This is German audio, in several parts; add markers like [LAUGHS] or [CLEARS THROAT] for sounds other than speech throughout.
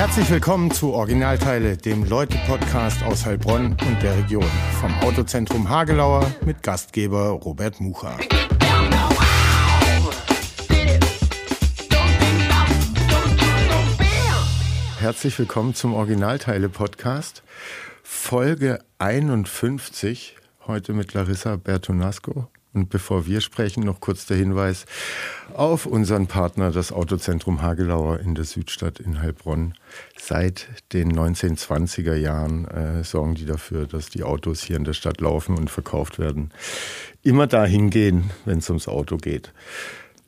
Herzlich willkommen zu Originalteile, dem Leute-Podcast aus Heilbronn und der Region. Vom Autozentrum Hagelauer mit Gastgeber Robert Mucha. Herzlich willkommen zum Originalteile-Podcast, Folge 51, heute mit Larissa Bertonasco. Und bevor wir sprechen, noch kurz der Hinweis auf unseren Partner, das Autozentrum Hagelauer in der Südstadt in Heilbronn. Seit den 1920er Jahren äh, sorgen die dafür, dass die Autos hier in der Stadt laufen und verkauft werden. Immer dahin gehen, wenn es ums Auto geht.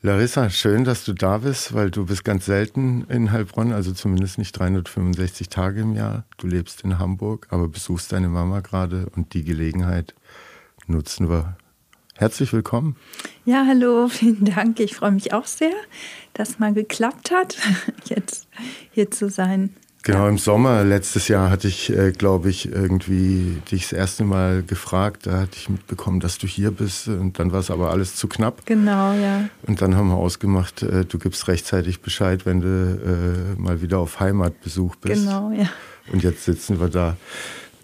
Larissa, schön, dass du da bist, weil du bist ganz selten in Heilbronn, also zumindest nicht 365 Tage im Jahr. Du lebst in Hamburg, aber besuchst deine Mama gerade und die Gelegenheit nutzen wir Herzlich willkommen. Ja, hallo, [LAUGHS] vielen Dank. Ich freue mich auch sehr, dass mal geklappt hat, [LAUGHS] jetzt hier zu sein. Genau, im Sommer letztes Jahr hatte ich, äh, glaube ich, irgendwie dich das erste Mal gefragt. Da hatte ich mitbekommen, dass du hier bist. Und dann war es aber alles zu knapp. Genau, ja. Und dann haben wir ausgemacht, äh, du gibst rechtzeitig Bescheid, wenn du äh, mal wieder auf Heimatbesuch bist. Genau, ja. Und jetzt sitzen wir da.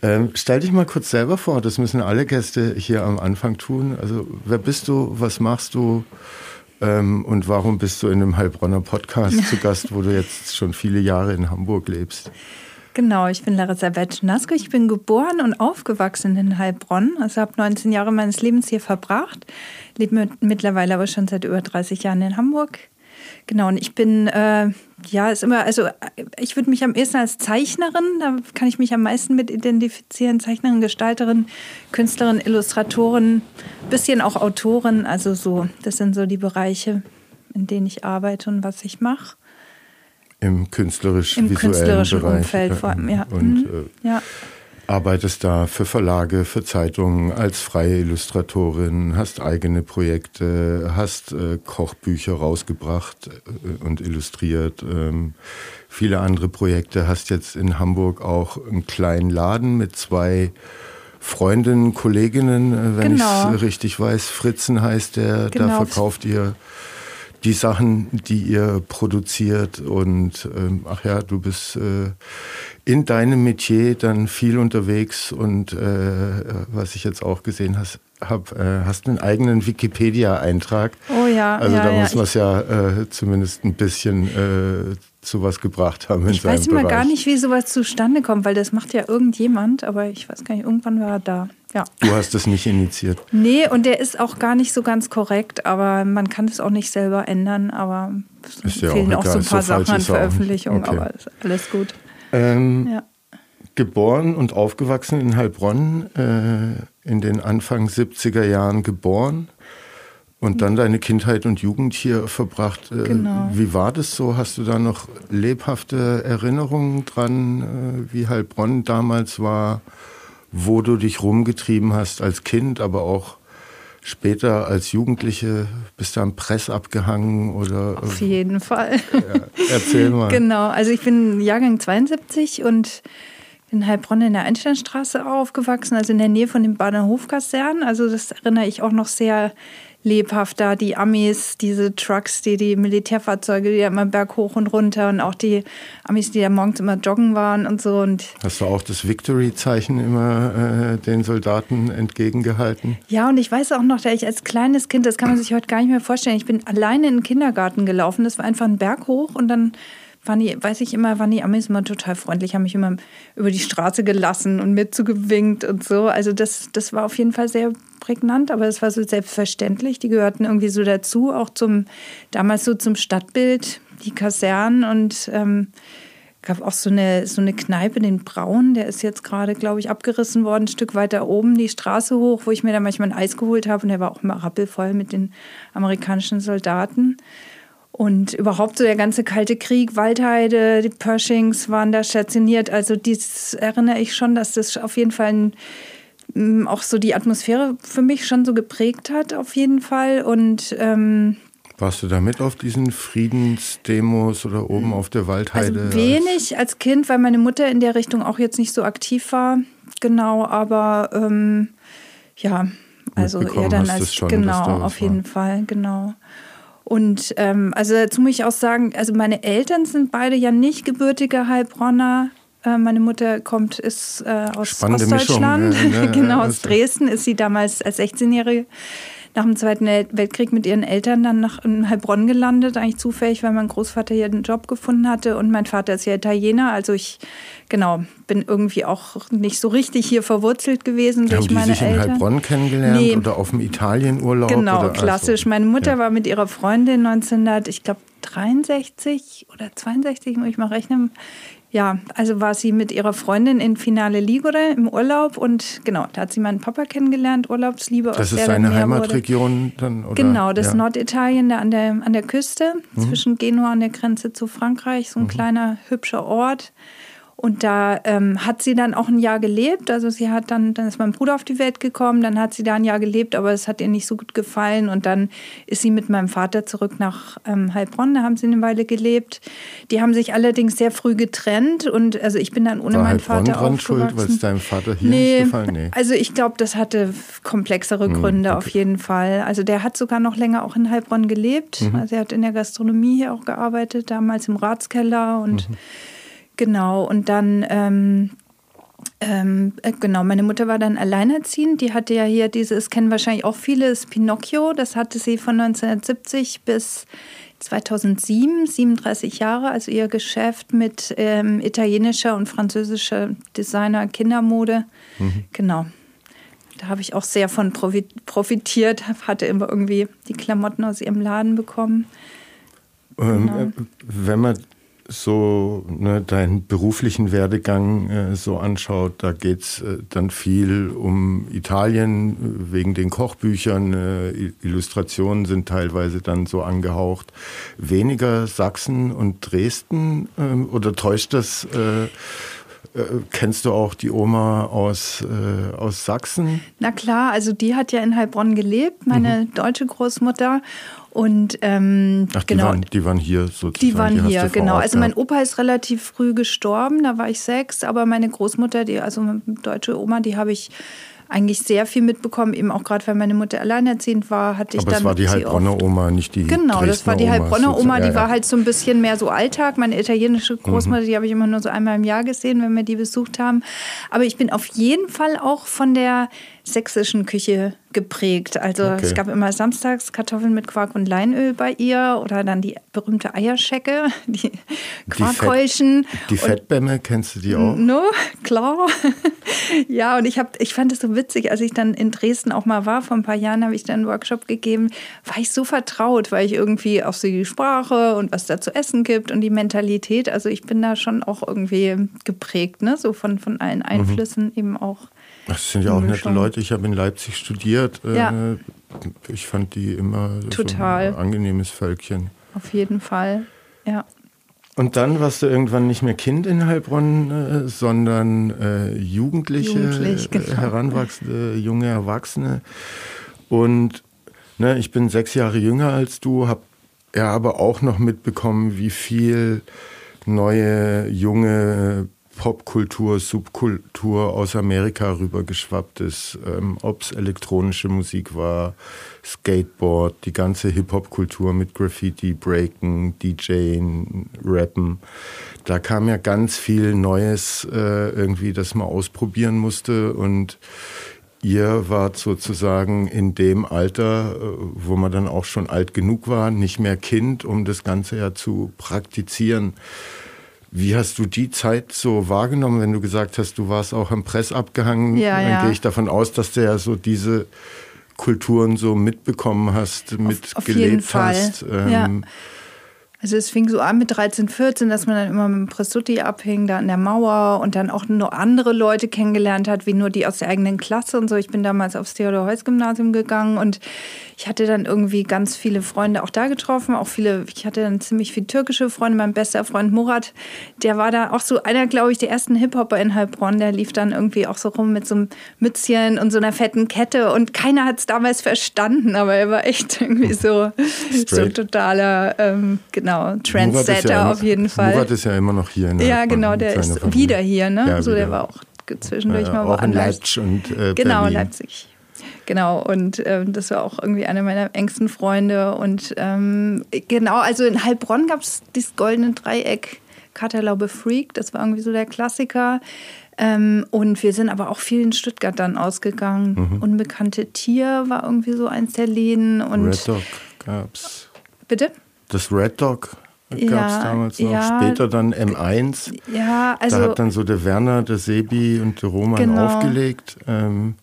Ähm, stell dich mal kurz selber vor, das müssen alle Gäste hier am Anfang tun. Also, wer bist du, was machst du ähm, und warum bist du in einem Heilbronner Podcast [LAUGHS] zu Gast, wo du jetzt schon viele Jahre in Hamburg lebst? Genau, ich bin Larissa Betschnasko. Ich bin geboren und aufgewachsen in Heilbronn. Also habe 19 Jahre meines Lebens hier verbracht. Lebe mittlerweile aber schon seit über 30 Jahren in Hamburg. Genau, und ich bin, äh, ja, ist immer, also ich würde mich am ehesten als Zeichnerin, da kann ich mich am meisten mit identifizieren. Zeichnerin, Gestalterin, Künstlerin, Illustratorin, bisschen auch Autorin. Also so, das sind so die Bereiche, in denen ich arbeite und was ich mache. Im künstlerisch-visuellen Im künstlerischen Bereich. Umfeld vor allem, ja. Und Mhm. äh, ja. Arbeitest da für Verlage, für Zeitungen als freie Illustratorin, hast eigene Projekte, hast äh, Kochbücher rausgebracht äh, und illustriert, ähm, viele andere Projekte, hast jetzt in Hamburg auch einen kleinen Laden mit zwei Freundinnen, Kolleginnen, äh, wenn Genau. ich es richtig weiß. Fritzen heißt der, da Genau. verkauft ihr die Sachen, die ihr produziert und ähm, ach ja, du bist äh, in deinem Metier dann viel unterwegs und äh, was ich jetzt auch gesehen hast, hab, äh, hast einen eigenen Wikipedia-Eintrag. Oh ja, Also ja, da ja. muss man es ja äh, zumindest ein bisschen äh, zu was gebracht haben Ich weiß immer Bereich. gar nicht, wie sowas zustande kommt, weil das macht ja irgendjemand, aber ich weiß gar nicht, irgendwann war er da. Ja. Du hast es nicht initiiert. Nee, und der ist auch gar nicht so ganz korrekt, aber man kann es auch nicht selber ändern, aber es Ist ja auch fehlen auch, so egal, ein paar so Sachen an ist er auch nicht. Veröffentlichung, Okay. aber alles gut. Ähm, Ja. Geboren und aufgewachsen in Heilbronn, äh, in den Anfang 70er Jahren geboren und dann deine Kindheit und Jugend hier verbracht. Äh, Genau. Wie war das so? Hast du da noch lebhafte Erinnerungen dran, äh, wie Heilbronn damals war, wo du dich rumgetrieben hast als Kind, aber auch später als Jugendliche? Bist du am Press abgehangen oder Auf jeden Fall. äh, erzähl mal. [LAUGHS] Genau, also ich bin Jahrgang 72 und in Heilbronn in der Einsteinstraße aufgewachsen, also in der Nähe von den Bahnhofkasernen. Also das erinnere ich auch noch sehr lebhaft da. Die Amis, diese Trucks, die, die Militärfahrzeuge, die da immer berghoch und runter und auch die Amis, die da morgens immer joggen waren und so. Und Hast du auch das Victory-Zeichen immer äh, den Soldaten entgegengehalten? Ja, und ich weiß auch noch, da ich als kleines Kind, das kann man sich heute gar nicht mehr vorstellen, ich bin alleine in den Kindergarten gelaufen. Das war einfach ein Berg hoch und dann waren die, weiß ich immer, waren die Amis immer total freundlich, haben mich immer über die Straße gelassen und mitzugewinkt und so. Also das, das war auf jeden Fall sehr prägnant, aber das war so selbstverständlich. Die gehörten irgendwie so dazu, auch zum, damals so zum Stadtbild, die Kasernen und ähm, gab auch so eine, so eine Kneipe, den Braun, der ist jetzt gerade, glaube ich, abgerissen worden, ein Stück weiter oben die Straße hoch, wo ich mir da manchmal ein Eis geholt habe und der war auch immer rappelvoll mit den amerikanischen Soldaten. Und überhaupt so der ganze Kalte Krieg, Waldheide, die Pershings waren da stationiert. Also dies erinnere ich schon, dass das auf jeden Fall ein, m, auch so die Atmosphäre für mich schon so geprägt hat, auf jeden Fall. Und ähm, Warst du da mit auf diesen Friedensdemos oder oben auf der Waldheide? Also wenig als Kind, weil meine Mutter in der Richtung auch jetzt nicht so aktiv war. Genau, aber ähm, ja, also eher dann als schon, genau, auf jeden war. Fall, genau. Und ähm, also dazu muss ich auch sagen, also meine Eltern sind beide ja nicht gebürtige Heilbronner. Äh, meine Mutter kommt, ist äh, aus Spannende Ostdeutschland, Mischung, ja, ja, [LAUGHS] genau aus Dresden, ist sie damals als 16-Jährige nach dem Zweiten Weltkrieg mit ihren Eltern dann nach in Heilbronn gelandet, eigentlich zufällig, weil mein Großvater hier einen Job gefunden hatte und mein Vater ist ja Italiener, also ich genau bin irgendwie auch nicht so richtig hier verwurzelt gewesen Haben durch die meine sich in Eltern. Heilbronn kennengelernt Nee. oder auf dem Italienurlaub? Genau, oder klassisch. Also, Meine Mutter ja. war mit ihrer Freundin 1900, ich glaube 63 oder 62, muss ich mal rechnen. Ja, also war sie mit ihrer Freundin in Finale Ligure im Urlaub und genau, da hat sie meinen Papa kennengelernt, Urlaubsliebe. aus Das ist seine. Heimatregion dann? Oder? Genau, das ja. ist Norditalien, da an der, an der Küste, Mhm. zwischen Genua und der Grenze zu Frankreich, so ein kleiner, hübscher Ort. Und da ähm, hat sie dann auch ein Jahr gelebt. Also sie hat dann, dann ist mein Bruder auf die Welt gekommen, dann hat sie da ein Jahr gelebt, aber es hat ihr nicht so gut gefallen. Und dann ist sie mit meinem Vater zurück nach ähm, Heilbronn, da haben sie eine Weile gelebt. Die haben sich allerdings sehr früh getrennt und also ich bin dann ohne War meinen Heilbronn Vater dran schuld, weil es deinem Vater hier Nee, nicht gefallen? Nee. also ich glaube, das hatte komplexere Gründe auf jeden Fall. Also der hat sogar noch länger auch in Heilbronn gelebt. Also er hat in der Gastronomie hier auch gearbeitet, damals im Ratskeller und genau. Und dann ähm, ähm, äh, genau, meine Mutter war dann alleinerziehend. Die hatte ja hier dieses, kennen wahrscheinlich auch viele, das Pinocchio. Das hatte sie von 1970 bis 2007, 37 Jahre. Also ihr Geschäft mit ähm, italienischer und französischer Designer, Kindermode. Genau. Da habe ich auch sehr von profi- profitiert. Hatte immer irgendwie die Klamotten aus ihrem Laden bekommen. Ähm, Genau. äh, wenn man so ne, deinen beruflichen Werdegang äh, so anschaut, da geht's äh, dann viel um Italien äh, wegen den Kochbüchern. Äh, Illustrationen sind teilweise dann so angehaucht. Weniger Sachsen und Dresden ähm, oder täuscht das? Äh, äh, kennst du auch die Oma aus, äh, aus Sachsen? Na klar, also die hat ja in Heilbronn gelebt, meine deutsche Großmutter. Und ähm, Ach, die, genau, waren, die waren hier sozusagen. Die waren hast hier, genau. Ort Also mein. Opa ist relativ früh gestorben, da war ich sechs, aber meine Großmutter, die, also meine deutsche Oma, die habe ich eigentlich sehr viel mitbekommen, eben auch gerade weil meine Mutter alleinerziehend war, hatte ich Aber dann es war die Heilbronner Oma, nicht die Genau, das war die Dresdner Heilbronner. Oma, die Ja, war ja. halt so ein bisschen mehr so Alltag. Meine italienische Großmutter, die habe ich immer nur so einmal im Jahr gesehen, wenn wir die besucht haben. Aber ich bin auf jeden Fall auch von der sächsischen Küche geprägt. Also Okay. es gab immer samstags Kartoffeln mit Quark und Leinöl bei ihr oder dann die berühmte Eierschecke, [LAUGHS] die Quarkhäulchen. Die Fettbämme, kennst du die auch? No, [LAUGHS] klar. [LAUGHS] ja, und ich, hab, ich fand es so witzig, als ich dann in Dresden auch mal war, vor ein paar Jahren habe ich dann einen Workshop gegeben, war ich so vertraut, weil ich irgendwie auch so die Sprache und was da zu essen gibt und die Mentalität, also ich bin da schon auch irgendwie geprägt, ne? so von, von Mhm. allen Einflüssen eben auch. Das sind ja auch nette Mischung. Leute. Ich habe in Leipzig studiert. Äh, Ja. Ich fand die immer Total. so ein angenehmes Völkchen. Auf jeden Fall, ja. Und dann warst du irgendwann nicht mehr Kind in Heilbronn, äh, sondern äh, Jugendliche, Jugendlich, genau. äh, heranwachsende, junge Erwachsene. Und ne, ich bin sechs Jahre jünger als du, habe ja aber auch noch mitbekommen, wie viel neue, junge Popkultur, Subkultur aus Amerika rübergeschwappt ist. Ähm, Ob es elektronische Musik war, Skateboard, die ganze Hip-Hop-Kultur mit Graffiti, Breaken, DJing, Rappen. Da kam ja ganz viel Neues äh, irgendwie, das man ausprobieren musste. Und ihr wart sozusagen in dem Alter, äh, wo man dann auch schon alt genug war, nicht mehr Kind, um das Ganze ja zu praktizieren. Wie hast du die Zeit so wahrgenommen, wenn du gesagt hast, du warst auch am Press abgehangen? Ja, dann ja. gehe ich davon aus, dass du ja so diese Kulturen so mitbekommen hast, mitgelebt hast. Ja. Also es fing so an mit 13, 14, dass man dann immer mit dem Presutti abhing, da an der Mauer und dann auch nur andere Leute kennengelernt hat, wie nur die aus der eigenen Klasse und so. Ich bin damals aufs Theodor-Heuss-Gymnasium gegangen und ich hatte dann irgendwie ganz viele Freunde auch da getroffen, auch viele, ich hatte dann ziemlich viele türkische Freunde. Mein bester Freund Murat, der war da auch so einer, glaube ich, der ersten Hip-Hopper in Heilbronn, der lief dann irgendwie auch so rum mit so einem Mützchen und so einer fetten Kette und keiner hat es damals verstanden, aber er war echt [LAUGHS] irgendwie so, so totaler, ähm, genau, Ist Trendsetter ja auf jeden Fall. Murat ist ja immer noch hier. In ja, genau, der ist Familie. wieder hier, ne? Ja, so, der war auch zwischendurch Ja, mal auch in woanders. Leipzig und äh, Genau, Berlin. Leipzig. Genau, und ähm, das war auch irgendwie einer meiner engsten Freunde. Und ähm, genau, also in Heilbronn gab es dieses goldene Dreieck, Katerlaube Freak, das war irgendwie so der Klassiker. Ähm, und wir sind aber auch viel in Stuttgart dann ausgegangen. Mhm. Unbekannte Tier war irgendwie so eins der Läden. Und Red Dog gab's. Bitte? Das Red Dog gab es ja, damals noch. Ja, Später dann M1. Ja, also. Da hat dann so der Werner, der Sebi und der Roman genau. aufgelegt. Ähm,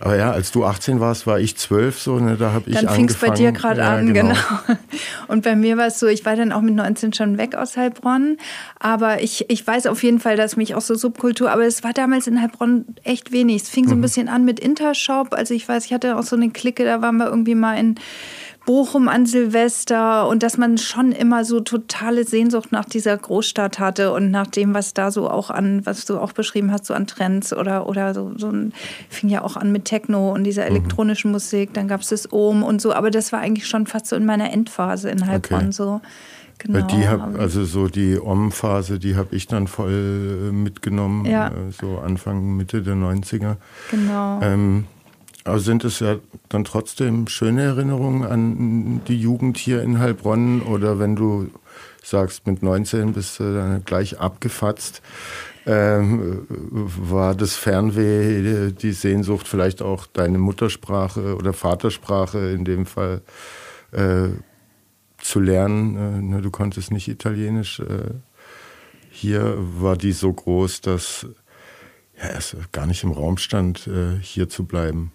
aber ja, als du 18 warst, war ich 12 so, ne, da habe ich Dann fing es bei dir gerade ja, an, genau. genau. [LAUGHS] Und bei mir war es so, ich war dann auch mit 19 schon weg aus Heilbronn, aber ich, ich weiß auf jeden Fall, dass mich auch so Subkultur, aber es war damals in Heilbronn echt wenig. Es fing so ein mhm. bisschen an mit Intershop, also ich weiß, ich hatte auch so eine Clique, da waren wir irgendwie mal in Bochum an Silvester und dass man schon immer so totale Sehnsucht nach dieser Großstadt hatte und nach dem, was da so auch an, was du auch beschrieben hast, so an Trends oder, oder so, so ein, fing ja auch an mit Techno und dieser mhm. elektronischen mhm. Musik, dann gab es das Ohm und so, aber das war eigentlich schon fast so in meiner Endphase in Heilbronn okay. so. Genau. Die hab, also so die Om-Phase, die habe ich dann voll äh, mitgenommen, ja. Äh, so Anfang, Mitte der 90er. Genau. Ähm, aber sind es ja dann trotzdem schöne Erinnerungen an die Jugend hier in Heilbronn? Oder wenn du sagst, mit 19 bist du dann gleich abgefatzt, ähm, war das Fernweh, die Sehnsucht, vielleicht auch deine Muttersprache oder Vatersprache in dem Fall äh, zu lernen? Äh, ne, du konntest nicht Italienisch. Äh, hier war die so groß, dass ja, es gar nicht im Raum stand, äh, hier zu bleiben.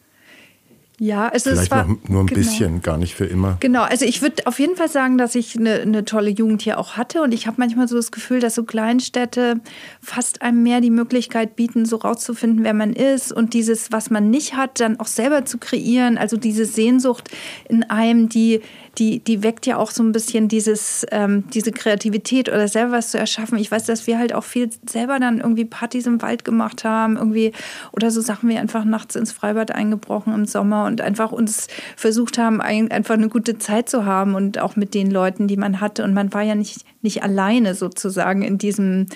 Ja, es Vielleicht ist zwar, nur ein genau. bisschen, gar nicht für immer. Genau, also ich würde auf jeden Fall sagen, dass ich eine, eine tolle Jugend hier auch hatte und ich habe manchmal so das Gefühl, dass so Kleinstädte fast einem mehr die Möglichkeit bieten, so rauszufinden, wer man ist und dieses, was man nicht hat, dann auch selber zu kreieren. Also diese Sehnsucht in einem, die die, die weckt ja auch so ein bisschen dieses, ähm, diese Kreativität oder selber was zu erschaffen. Ich weiß, dass wir halt auch viel selber dann irgendwie Partys im Wald gemacht haben, irgendwie oder so Sachen wie einfach nachts ins Freibad eingebrochen im Sommer und einfach uns versucht haben, einfach eine gute Zeit zu haben und auch mit den Leuten, die man hatte. Und man war ja nicht, nicht alleine sozusagen in diesem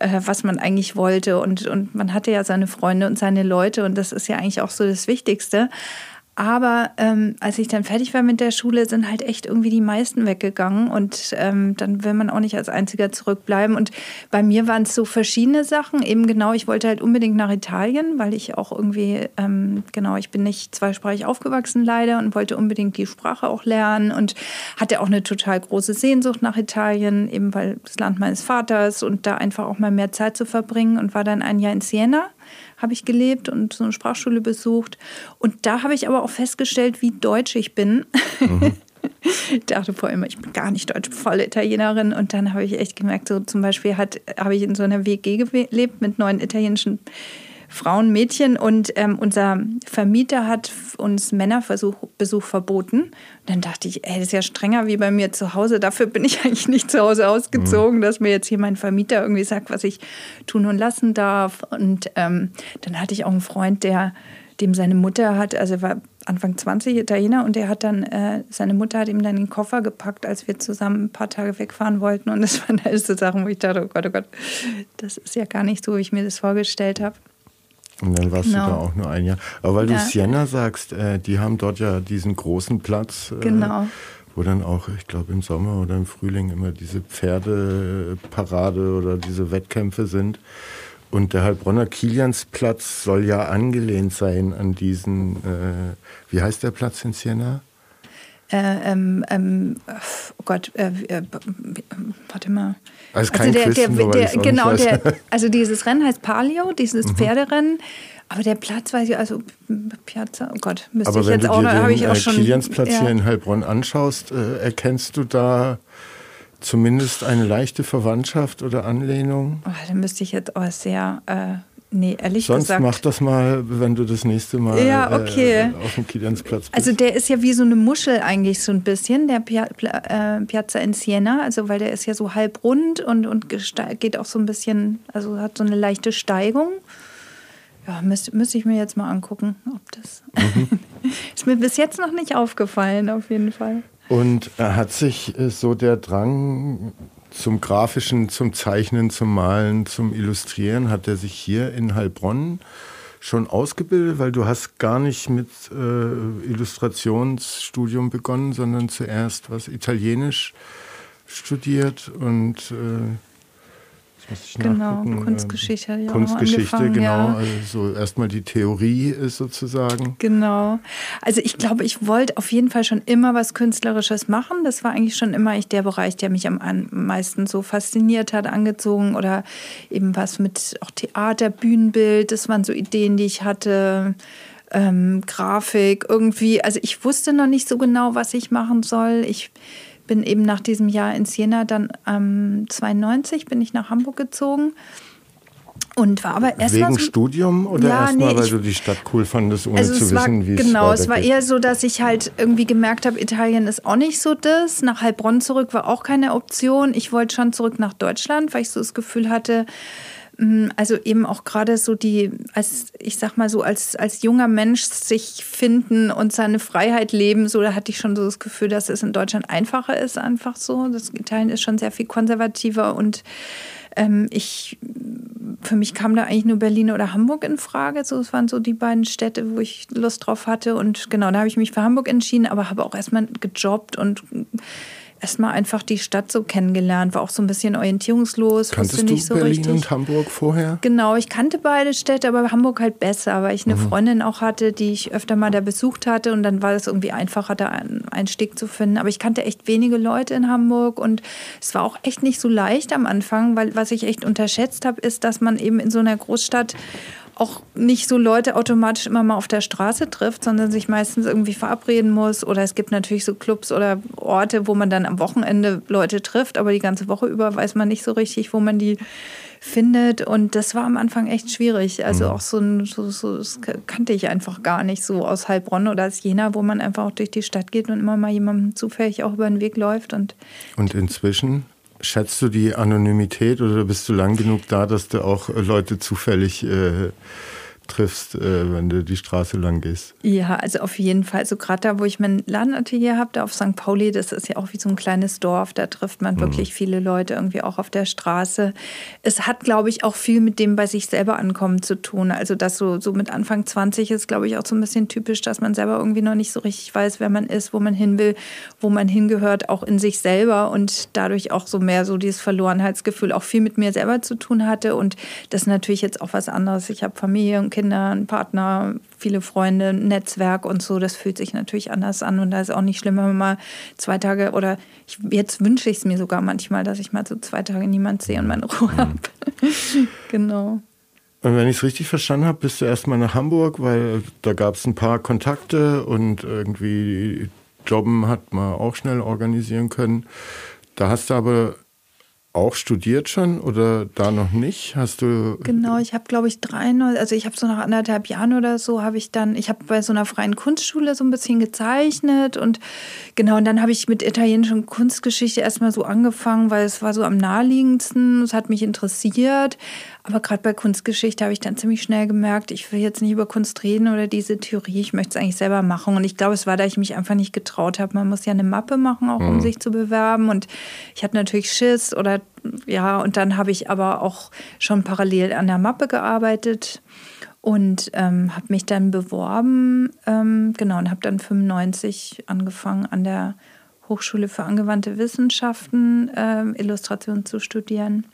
äh, was man eigentlich wollte. Und, und man hatte ja seine Freunde und seine Leute und das ist ja eigentlich auch so das Wichtigste. Aber ähm, als ich dann fertig war mit der Schule, sind halt echt irgendwie die meisten weggegangen und ähm, dann will man auch nicht als Einziger zurückbleiben. Und bei mir waren es so verschiedene Sachen. Eben genau, ich wollte halt unbedingt nach Italien, weil ich auch irgendwie, ähm, genau, ich bin nicht zweisprachig aufgewachsen leider und wollte unbedingt die Sprache auch lernen und hatte auch eine total große Sehnsucht nach Italien, eben weil das Land meines Vaters und da einfach auch mal mehr Zeit zu verbringen und war dann ein Jahr in Siena habe ich gelebt und so eine Sprachschule besucht. Und da habe ich aber auch festgestellt, wie deutsch ich bin. Mhm. [LAUGHS] Ich dachte vorher immer, ich bin gar nicht deutsch, voll Italienerin. Und dann habe ich echt gemerkt, so zum Beispiel habe ich in so einer WG gelebt mit neun italienischen Frauen, Mädchen und ähm, unser Vermieter hat uns Männerbesuch verboten. Und dann dachte ich, ey, das ist ja strenger wie bei mir zu Hause. Dafür bin ich [LAUGHS] eigentlich nicht zu Hause ausgezogen, mhm. dass mir jetzt hier mein Vermieter irgendwie sagt, was ich tun und lassen darf. Und ähm, dann hatte ich auch einen Freund, der dem seine Mutter hat, also er war Anfang 20 Italiener und der hat dann, äh, seine Mutter hat ihm dann den Koffer gepackt, als wir zusammen ein paar Tage wegfahren wollten. Und das waren alles so Sachen, wo ich dachte, oh Gott, oh Gott, das ist ja gar nicht so, wie ich mir das vorgestellt habe. Und dann warst genau. du da auch nur ein Jahr. Aber weil ja. du Siena sagst, äh, die haben dort ja diesen großen Platz. Äh, genau. Wo dann auch, ich glaube, im Sommer oder im Frühling immer diese Pferdeparade oder diese Wettkämpfe sind. Und der Heilbronner Kiliansplatz soll ja angelehnt sein an diesen, äh, wie heißt der Platz in Siena? Äh, ähm, ähm, oh Gott, äh, äh, warte mal. Also, also der, der, der, genau, der, [LAUGHS] also dieses Rennen heißt Palio, dieses mhm. Pferderennen. Aber der Platz weiß ich, also Piazza, oh Gott, müsste Aber ich jetzt auch noch, habe ich auch schon. Kiliansplatz ja. hier in Heilbronn anschaust, äh, erkennst du da zumindest eine leichte Verwandtschaft oder Anlehnung? Oh, da müsste ich jetzt auch sehr äh, Nee, ehrlich Sonst gesagt. mach das mal, wenn du das nächste Mal ja, okay. äh, auf dem Kiliansplatz bist. Also der ist ja wie so eine Muschel eigentlich so ein bisschen, der Pia äh, Piazza in Siena, also weil der ist ja so halb rund und, und geht auch so ein bisschen, also hat so eine leichte Steigung. Ja, müsste, müsste ich mir jetzt mal angucken, ob das. Mhm. [LAUGHS] ist mir bis jetzt noch nicht aufgefallen, auf jeden Fall. Und hat sich äh, so der Drang zum Grafischen, zum Zeichnen, zum Malen, zum Illustrieren hat er sich hier in Heilbronn schon ausgebildet, weil du hast gar nicht mit äh, Illustrationsstudium begonnen, sondern zuerst was Italienisch studiert und äh, genau, Kunstgeschichte. Ja Kunstgeschichte, genau. Ja. Also so erstmal die Theorie ist sozusagen. Genau. Also ich glaube, ich wollte auf jeden Fall schon immer was Künstlerisches machen. Das war eigentlich schon immer der Bereich, der mich am meisten so fasziniert hat, angezogen oder eben was mit auch Theater, Bühnenbild. Das waren so Ideen, die ich hatte. Ähm, Grafik irgendwie. Also ich wusste noch nicht so genau, was ich machen soll. Ich bin eben nach diesem Jahr in Siena dann ähm, 92 bin ich nach Hamburg gezogen. Und war aber erst Wegen so, Studium oder ja, erstmal, nee, weil du die Stadt cool fandest, ohne also zu wissen, wie es Genau, es war eher so, dass ich halt irgendwie gemerkt habe, Italien ist auch nicht so das. Nach Heilbronn zurück war auch keine Option. Ich wollte schon zurück nach Deutschland, weil ich so das Gefühl hatte, also eben auch gerade so die, als ich sag mal so, als, als junger Mensch sich finden und seine Freiheit leben, so da hatte ich schon so das Gefühl, dass es in Deutschland einfacher ist, einfach so. Das Italien ist schon sehr viel konservativer und ähm, ich, für mich kam da eigentlich nur Berlin oder Hamburg in Frage. So, es waren so die beiden Städte, wo ich Lust drauf hatte. Und genau, da habe ich mich für Hamburg entschieden, aber habe auch erstmal gejobbt und erstmal einfach die Stadt so kennengelernt, war auch so ein bisschen orientierungslos. Kanntest du nicht so Berlin richtig. und Hamburg vorher? Genau, ich kannte beide Städte, aber Hamburg halt besser, weil ich eine mhm. Freundin auch hatte, die ich öfter mal da besucht hatte und dann war es irgendwie einfacher, da einen Einstieg zu finden. Aber ich kannte echt wenige Leute in Hamburg und es war auch echt nicht so leicht am Anfang, weil was ich echt unterschätzt habe, ist, dass man eben in so einer Großstadt auch nicht so Leute automatisch immer mal auf der Straße trifft, sondern sich meistens irgendwie verabreden muss. Oder es gibt natürlich so Clubs oder Orte, wo man dann am Wochenende Leute trifft, aber die ganze Woche über weiß man nicht so richtig, wo man die findet. Und das war am Anfang echt schwierig. Also mhm. auch so, ein, so, so das kannte ich einfach gar nicht so aus Heilbronn oder aus Jena, wo man einfach auch durch die Stadt geht und immer mal jemandem zufällig auch über den Weg läuft. Und, und inzwischen Schätzt du die Anonymität oder bist du lang genug da, dass du auch Leute zufällig äh, triffst, äh, wenn du die Straße lang gehst. Ja, also auf jeden Fall. Also gerade da, wo ich mein Ladenatelier habe, da auf St. Pauli, das ist ja auch wie so ein kleines Dorf. Da trifft man mhm. wirklich viele Leute irgendwie auch auf der Straße. Es hat, glaube ich, auch viel mit dem bei sich selber ankommen zu tun. Also das so, so mit Anfang 20 ist, glaube ich, auch so ein bisschen typisch, dass man selber irgendwie noch nicht so richtig weiß, wer man ist, wo man hin will, wo man hingehört, auch in sich selber und dadurch auch so mehr so dieses Verlorenheitsgefühl auch viel mit mir selber zu tun hatte. Und das ist natürlich jetzt auch was anderes. Ich habe Familie und Kinder, einen Partner, viele Freunde, ein Netzwerk und so. Das fühlt sich natürlich anders an. Und da ist auch nicht schlimm, wenn man mal zwei Tage oder ich, jetzt wünsche ich es mir sogar manchmal, dass ich mal so zwei Tage niemand sehe und meine Ruhe mhm. habe. [LAUGHS] genau. Und wenn ich es richtig verstanden habe, bist du erstmal nach Hamburg, weil da gab es ein paar Kontakte und irgendwie Jobben hat man auch schnell organisieren können. Da hast du aber auch studiert schon oder da noch nicht? Hast du Genau, ich habe glaube ich drei, also ich habe so nach anderthalb Jahren oder so habe ich dann, ich habe bei so einer freien Kunstschule so ein bisschen gezeichnet und genau und dann habe ich mit italienischer Kunstgeschichte erstmal so angefangen, weil es war so am naheliegendsten, es hat mich interessiert, aber gerade bei Kunstgeschichte habe ich dann ziemlich schnell gemerkt, ich will jetzt nicht über Kunst reden oder diese Theorie, ich möchte es eigentlich selber machen. Und ich glaube, es war, da ich mich einfach nicht getraut habe. Man muss ja eine Mappe machen, auch um mhm. sich zu bewerben. Und ich hatte natürlich Schiss oder ja, und dann habe ich aber auch schon parallel an der Mappe gearbeitet und ähm, habe mich dann beworben, ähm, genau, und habe dann 95 angefangen an der Hochschule für angewandte Wissenschaften äh, Illustration zu studieren.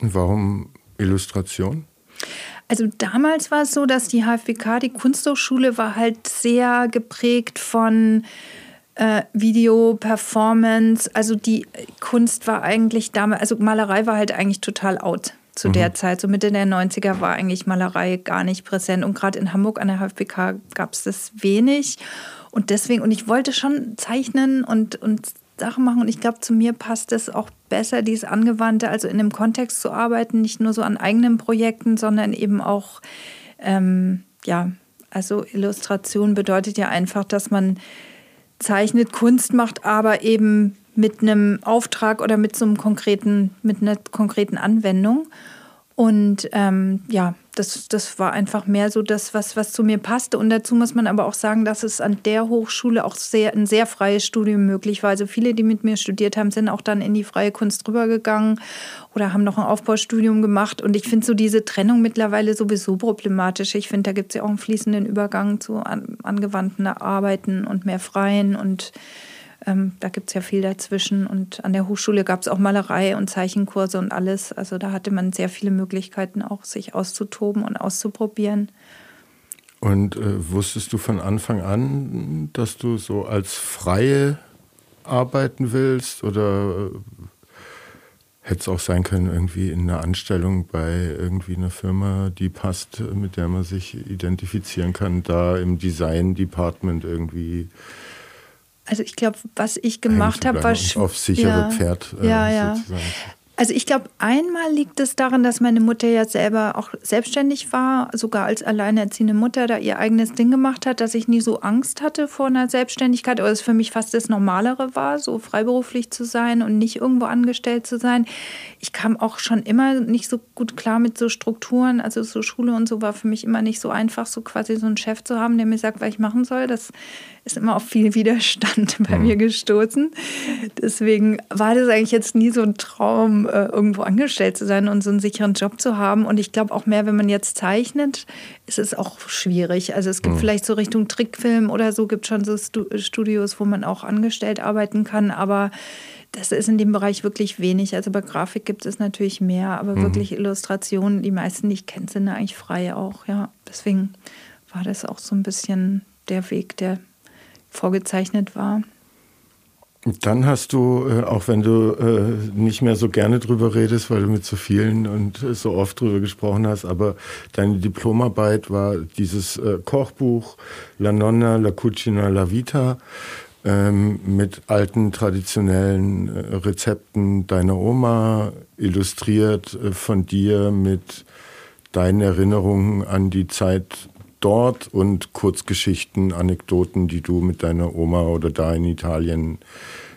Warum Illustration? Also damals war es so, dass die HFWK, die Kunsthochschule, war halt sehr geprägt von äh, Video, Performance. Also die Kunst war eigentlich damals, also Malerei war halt eigentlich total out zu mhm. der Zeit. So Mitte der 90er war eigentlich Malerei gar nicht präsent. Und gerade in Hamburg an der HFBK gab es das wenig. Und deswegen, und ich wollte schon zeichnen und, und Sachen machen. Und ich glaube, zu mir passt es auch besser, dieses Angewandte, also in einem Kontext zu arbeiten, nicht nur so an eigenen Projekten, sondern eben auch, ähm, ja, also Illustration bedeutet ja einfach, dass man zeichnet, Kunst macht, aber eben mit einem Auftrag oder mit so einem konkreten, mit einer konkreten Anwendung. Und ähm, ja, das, das war einfach mehr so das, was, was zu mir passte. Und dazu muss man aber auch sagen, dass es an der Hochschule auch sehr, ein sehr freies Studium möglich war. Also viele, die mit mir studiert haben, sind auch dann in die freie Kunst rübergegangen oder haben noch ein Aufbaustudium gemacht. Und ich finde so diese Trennung mittlerweile sowieso problematisch. Ich finde, da gibt es ja auch einen fließenden Übergang zu an, angewandten Arbeiten und mehr Freien und ähm, da gibt es ja viel dazwischen. Und an der Hochschule gab es auch Malerei und Zeichenkurse und alles. Also da hatte man sehr viele Möglichkeiten, auch sich auszutoben und auszuprobieren. Und äh, wusstest du von Anfang an, dass du so als Freie arbeiten willst? Oder äh, hätte es auch sein können, irgendwie in einer Anstellung bei irgendwie einer Firma, die passt, mit der man sich identifizieren kann, da im Design-Department irgendwie also ich glaube, was ich gemacht habe, war auf sichere ja, Pferd. Äh, ja, ja. Also ich glaube, einmal liegt es daran, dass meine Mutter ja selber auch selbstständig war, sogar als alleinerziehende Mutter da ihr eigenes Ding gemacht hat, dass ich nie so Angst hatte vor einer Selbstständigkeit, oder es für mich fast das Normalere war, so freiberuflich zu sein und nicht irgendwo angestellt zu sein. Ich kam auch schon immer nicht so gut klar mit so Strukturen, also so Schule und so war für mich immer nicht so einfach, so quasi so einen Chef zu haben, der mir sagt, was ich machen soll. Das ist immer auf viel Widerstand [LAUGHS] bei mhm. mir gestoßen. Deswegen war das eigentlich jetzt nie so ein Traum, äh, irgendwo angestellt zu sein und so einen sicheren Job zu haben. Und ich glaube auch mehr, wenn man jetzt zeichnet, ist es auch schwierig. Also es gibt mhm. vielleicht so Richtung Trickfilm oder so, gibt schon so Studios, wo man auch angestellt arbeiten kann, aber das ist in dem Bereich wirklich wenig. Also bei Grafik gibt es natürlich mehr, aber mhm. wirklich Illustrationen, die meisten, die ich kenne, sind eigentlich frei auch, ja. Deswegen war das auch so ein bisschen der Weg, der vorgezeichnet war. Dann hast du, äh, auch wenn du äh, nicht mehr so gerne drüber redest, weil du mit so vielen und so oft drüber gesprochen hast, aber deine Diplomarbeit war dieses äh, Kochbuch La Nonna, La Cucina, La Vita ähm, mit alten traditionellen Rezepten deiner Oma, illustriert von dir mit deinen Erinnerungen an die Zeit dort und Kurzgeschichten, Anekdoten, die du mit deiner Oma oder da in Italien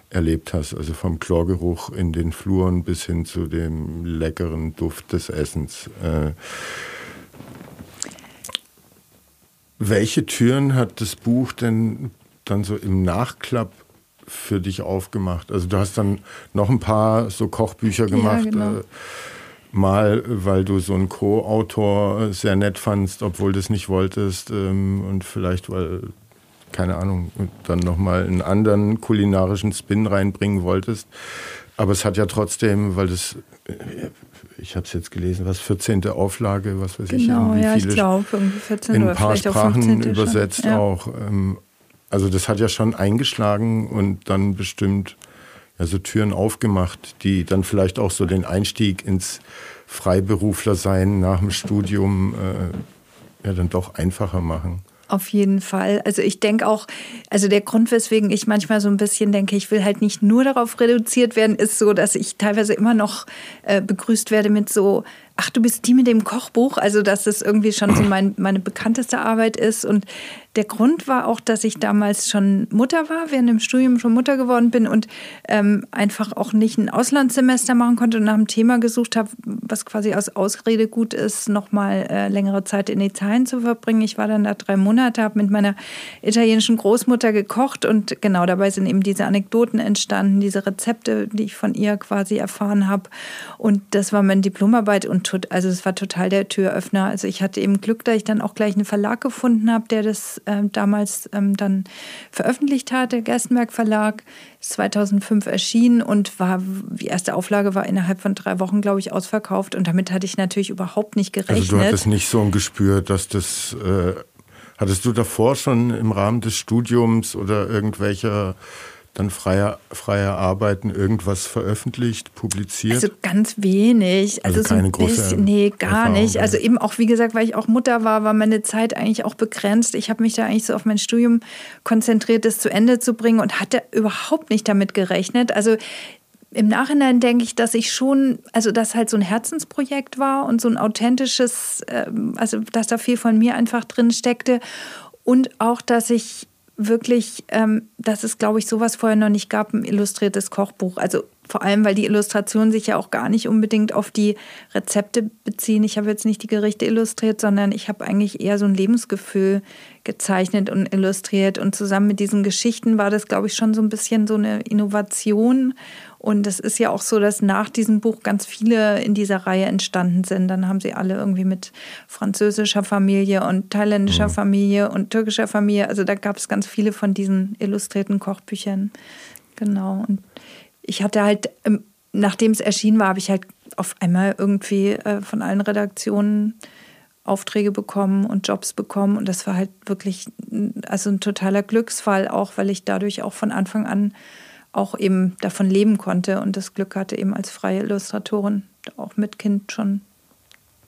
erlebt hast. Also vom Chlorgeruch in den Fluren bis hin zu dem leckeren Duft des Essens. Äh, welche Türen hat das Buch denn dann so im Nachklapp für dich aufgemacht? Also du hast dann noch ein paar so Kochbücher gemacht. Ja, genau. äh, Mal, weil du so einen Co-Autor sehr nett fandst, obwohl du es nicht wolltest. Ähm, und vielleicht, weil, keine Ahnung, dann nochmal einen anderen kulinarischen Spin reinbringen wolltest. Aber es hat ja trotzdem, weil das, äh, ich habe es jetzt gelesen, was 14. Auflage, was weiß genau, ich, ja, ich glaube, irgendwie 14 in oder ein paar vielleicht Sprachen auch 15. übersetzt ja. auch. Ähm, also das hat ja schon eingeschlagen und dann bestimmt also Türen aufgemacht, die dann vielleicht auch so den Einstieg ins Freiberuflersein nach dem Studium äh, ja dann doch einfacher machen. Auf jeden Fall. Also ich denke auch, also der Grund, weswegen ich manchmal so ein bisschen denke, ich will halt nicht nur darauf reduziert werden, ist so, dass ich teilweise immer noch äh, begrüßt werde mit so, ach, du bist die mit dem Kochbuch. Also, dass das irgendwie schon so mein, meine bekannteste Arbeit ist. Und der Grund war auch, dass ich damals schon Mutter war, während dem Studium schon Mutter geworden bin und ähm, einfach auch nicht ein Auslandssemester machen konnte und nach einem Thema gesucht habe, was quasi aus Ausrede gut ist, nochmal äh, längere Zeit in Italien zu verbringen. Ich war dann da drei Monate, habe mit meiner italienischen Großmutter gekocht und genau dabei sind eben diese Anekdoten entstanden, diese Rezepte, die ich von ihr quasi erfahren habe. Und das war meine Diplomarbeit und also es war total der Türöffner. Also ich hatte eben Glück, da ich dann auch gleich einen Verlag gefunden habe, der das ähm, damals ähm, dann veröffentlicht hat, der Gerstenberg Verlag, 2005 erschienen und war, die erste Auflage war innerhalb von drei Wochen, glaube ich, ausverkauft und damit hatte ich natürlich überhaupt nicht gerechnet. Also du hattest nicht so ein Gespür, dass das, äh, hattest du davor schon im Rahmen des Studiums oder irgendwelcher dann freier, freier Arbeiten irgendwas veröffentlicht, publiziert? Also ganz wenig. Also, also keine so große bisschen, Nee, gar Erfahrung, nicht. Also eben auch, wie gesagt, weil ich auch Mutter war, war meine Zeit eigentlich auch begrenzt. Ich habe mich da eigentlich so auf mein Studium konzentriert, das zu Ende zu bringen und hatte überhaupt nicht damit gerechnet. Also im Nachhinein denke ich, dass ich schon, also das halt so ein Herzensprojekt war und so ein authentisches, ähm, also dass da viel von mir einfach drin steckte und auch, dass ich wirklich, ähm, dass es, glaube ich, sowas vorher noch nicht gab, ein illustriertes Kochbuch. Also vor allem, weil die Illustrationen sich ja auch gar nicht unbedingt auf die Rezepte beziehen. Ich habe jetzt nicht die Gerichte illustriert, sondern ich habe eigentlich eher so ein Lebensgefühl gezeichnet und illustriert. Und zusammen mit diesen Geschichten war das, glaube ich, schon so ein bisschen so eine Innovation. Und es ist ja auch so, dass nach diesem Buch ganz viele in dieser Reihe entstanden sind. Dann haben sie alle irgendwie mit französischer Familie und thailändischer mhm. Familie und türkischer Familie. Also da gab es ganz viele von diesen illustrierten Kochbüchern. Genau. Und ich hatte halt, ähm, nachdem es erschienen war, habe ich halt auf einmal irgendwie äh, von allen Redaktionen Aufträge bekommen und Jobs bekommen. Und das war halt wirklich also ein totaler Glücksfall, auch weil ich dadurch auch von Anfang an auch eben davon leben konnte und das Glück hatte, eben als freie Illustratorin auch mit Kind schon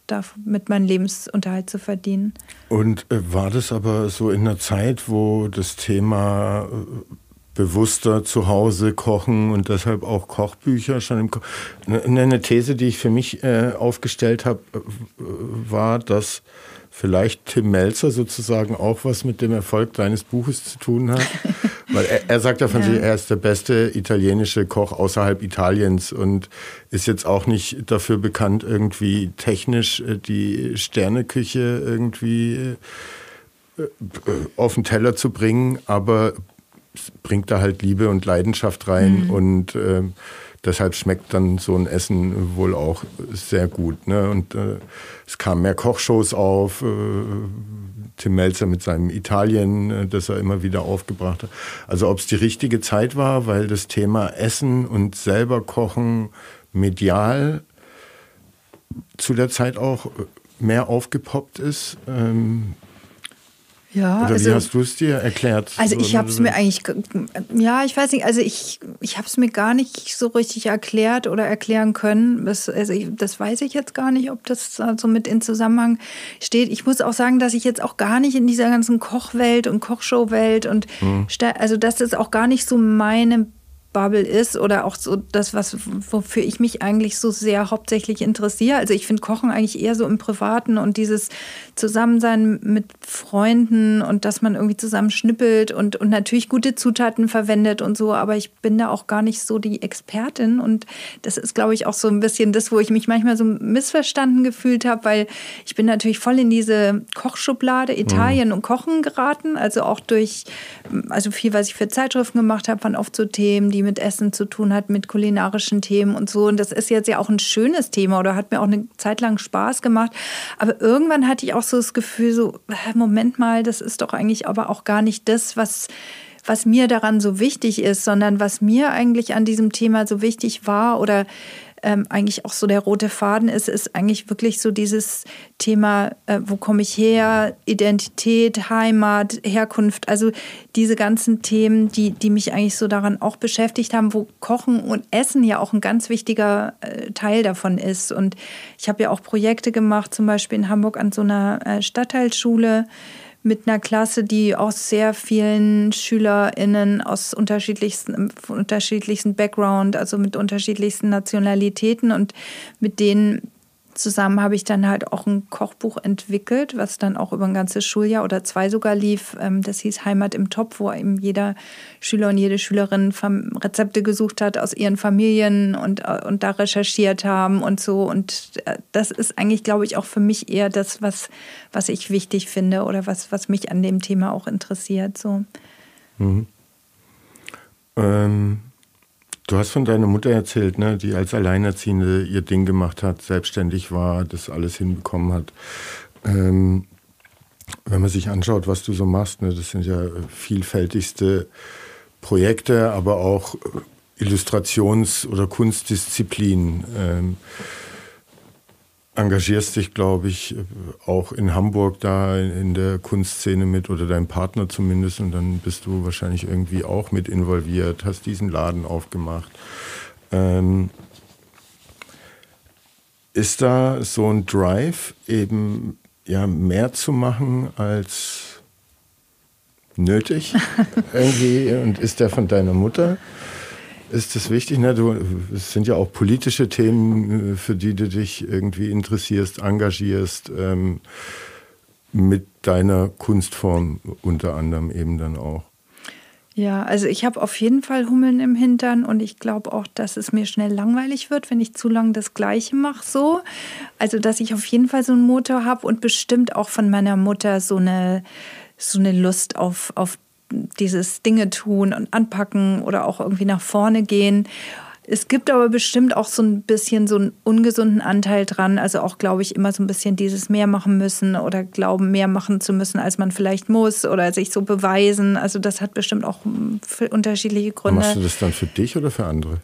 damit meinen Lebensunterhalt zu verdienen. Und äh, war das aber so in einer Zeit, wo das Thema äh, bewusster zu Hause kochen und deshalb auch Kochbücher schon im Ko eine These, die ich für mich äh, aufgestellt habe, war, dass vielleicht Tim Melzer sozusagen auch was mit dem Erfolg deines Buches zu tun hat. [LAUGHS] Weil er, er sagt ja von ja. sich, er ist der beste italienische Koch außerhalb Italiens und ist jetzt auch nicht dafür bekannt, irgendwie technisch äh, die Sterneküche irgendwie äh, auf den Teller zu bringen, aber bringt da halt Liebe und Leidenschaft rein mhm. und äh, deshalb schmeckt dann so ein Essen wohl auch sehr gut. Ne? Und äh, es kamen mehr Kochshows auf. Äh, Tim Melzer mit seinem Italien, äh, das er immer wieder aufgebracht hat. Also ob es die richtige Zeit war, weil das Thema Essen und selber kochen medial zu der Zeit auch mehr aufgepoppt ist. Ähm, ja, Oder also, wie hast du es dir erklärt? Also ich habe es mir eigentlich, ja, ich weiß nicht, also ich, ich habe es mir gar nicht so richtig erklärt oder erklären können. Das, also ich, das weiß ich jetzt gar nicht, ob das so mit in Zusammenhang steht. Ich muss auch sagen, dass ich jetzt auch gar nicht in dieser ganzen Kochwelt und Kochshowwelt und hm. also das ist auch gar nicht so meine Bubble ist oder auch so das, was, wofür ich mich eigentlich so sehr hauptsächlich interessiere. Also ich finde Kochen eigentlich eher so im Privaten und dieses Zusammensein mit Freunden und dass man irgendwie zusammen schnippelt und, und natürlich gute Zutaten verwendet und so, aber ich bin da auch gar nicht so die Expertin und das ist, glaube ich, auch so ein bisschen das, wo ich mich manchmal so missverstanden gefühlt habe, weil ich bin natürlich voll in diese Kochschublade Italien mhm. und Kochen geraten, also auch durch, also viel, was ich für Zeitschriften gemacht habe, waren oft so Themen, die mit Essen zu tun hat, mit kulinarischen Themen und so. Und das ist jetzt ja auch ein schönes Thema oder hat mir auch eine Zeit lang Spaß gemacht. Aber irgendwann hatte ich auch so das Gefühl, so, Moment mal, das ist doch eigentlich aber auch gar nicht das, was was mir daran so wichtig ist, sondern was mir eigentlich an diesem Thema so wichtig war oder ähm, eigentlich auch so der rote Faden ist, ist eigentlich wirklich so dieses Thema, äh, wo komme ich her, Identität, Heimat, Herkunft, also diese ganzen Themen, die, die mich eigentlich so daran auch beschäftigt haben, wo Kochen und Essen ja auch ein ganz wichtiger äh, Teil davon ist. Und ich habe ja auch Projekte gemacht, zum Beispiel in Hamburg an so einer äh, Stadtteilschule mit einer Klasse, die aus sehr vielen SchülerInnen aus unterschiedlichsten, unterschiedlichsten Background, also mit unterschiedlichsten Nationalitäten und mit denen zusammen habe ich dann halt auch ein Kochbuch entwickelt, was dann auch über ein ganzes Schuljahr oder zwei sogar lief. Ähm, das hieß Heimat im Topf, wo eben jeder Schüler und jede Schülerin Rezepte gesucht hat aus ihren Familien und, äh, und da recherchiert haben und so. Und äh, das ist eigentlich, glaube ich, auch für mich eher das, was, was ich wichtig finde oder was, was mich an dem Thema auch interessiert. So. Mhm. Ähm Du hast von deiner Mutter erzählt, ne, die als Alleinerziehende ihr Ding gemacht hat, selbstständig war, das alles hinbekommen hat. Ähm, wenn man sich anschaut, was du so machst, ne, das sind ja vielfältigste Projekte, aber auch Illustrations- oder Kunstdisziplinen. Ähm, engagierst dich, glaube ich, auch in Hamburg da in der Kunstszene mit oder dein Partner zumindest und dann bist du wahrscheinlich irgendwie auch mit involviert, hast diesen Laden aufgemacht. Ähm, ist da so ein Drive, eben ja mehr zu machen als nötig [LAUGHS] irgendwie und ist der von deiner Mutter? Ist das wichtig. Ne? Du, es sind ja auch politische Themen, äh, für die du dich irgendwie interessierst, engagierst, ähm, mit deiner Kunstform unter anderem eben dann auch. Ja, also ich habe auf jeden Fall Hummeln im Hintern und ich glaube auch, dass es mir schnell langweilig wird, wenn ich zu lange das Gleiche mache. So, also dass ich auf jeden Fall so einen Motor habe und bestimmt auch von meiner Mutter so eine so eine Lust auf auf dieses Dinge tun und anpacken oder auch irgendwie nach vorne gehen. Es gibt aber bestimmt auch so ein bisschen so einen ungesunden Anteil dran. Also auch, glaube ich, immer so ein bisschen dieses mehr machen müssen oder glauben, mehr machen zu müssen, als man vielleicht muss oder sich so beweisen. Also das hat bestimmt auch unterschiedliche Gründe. Machst du das dann für dich oder für andere?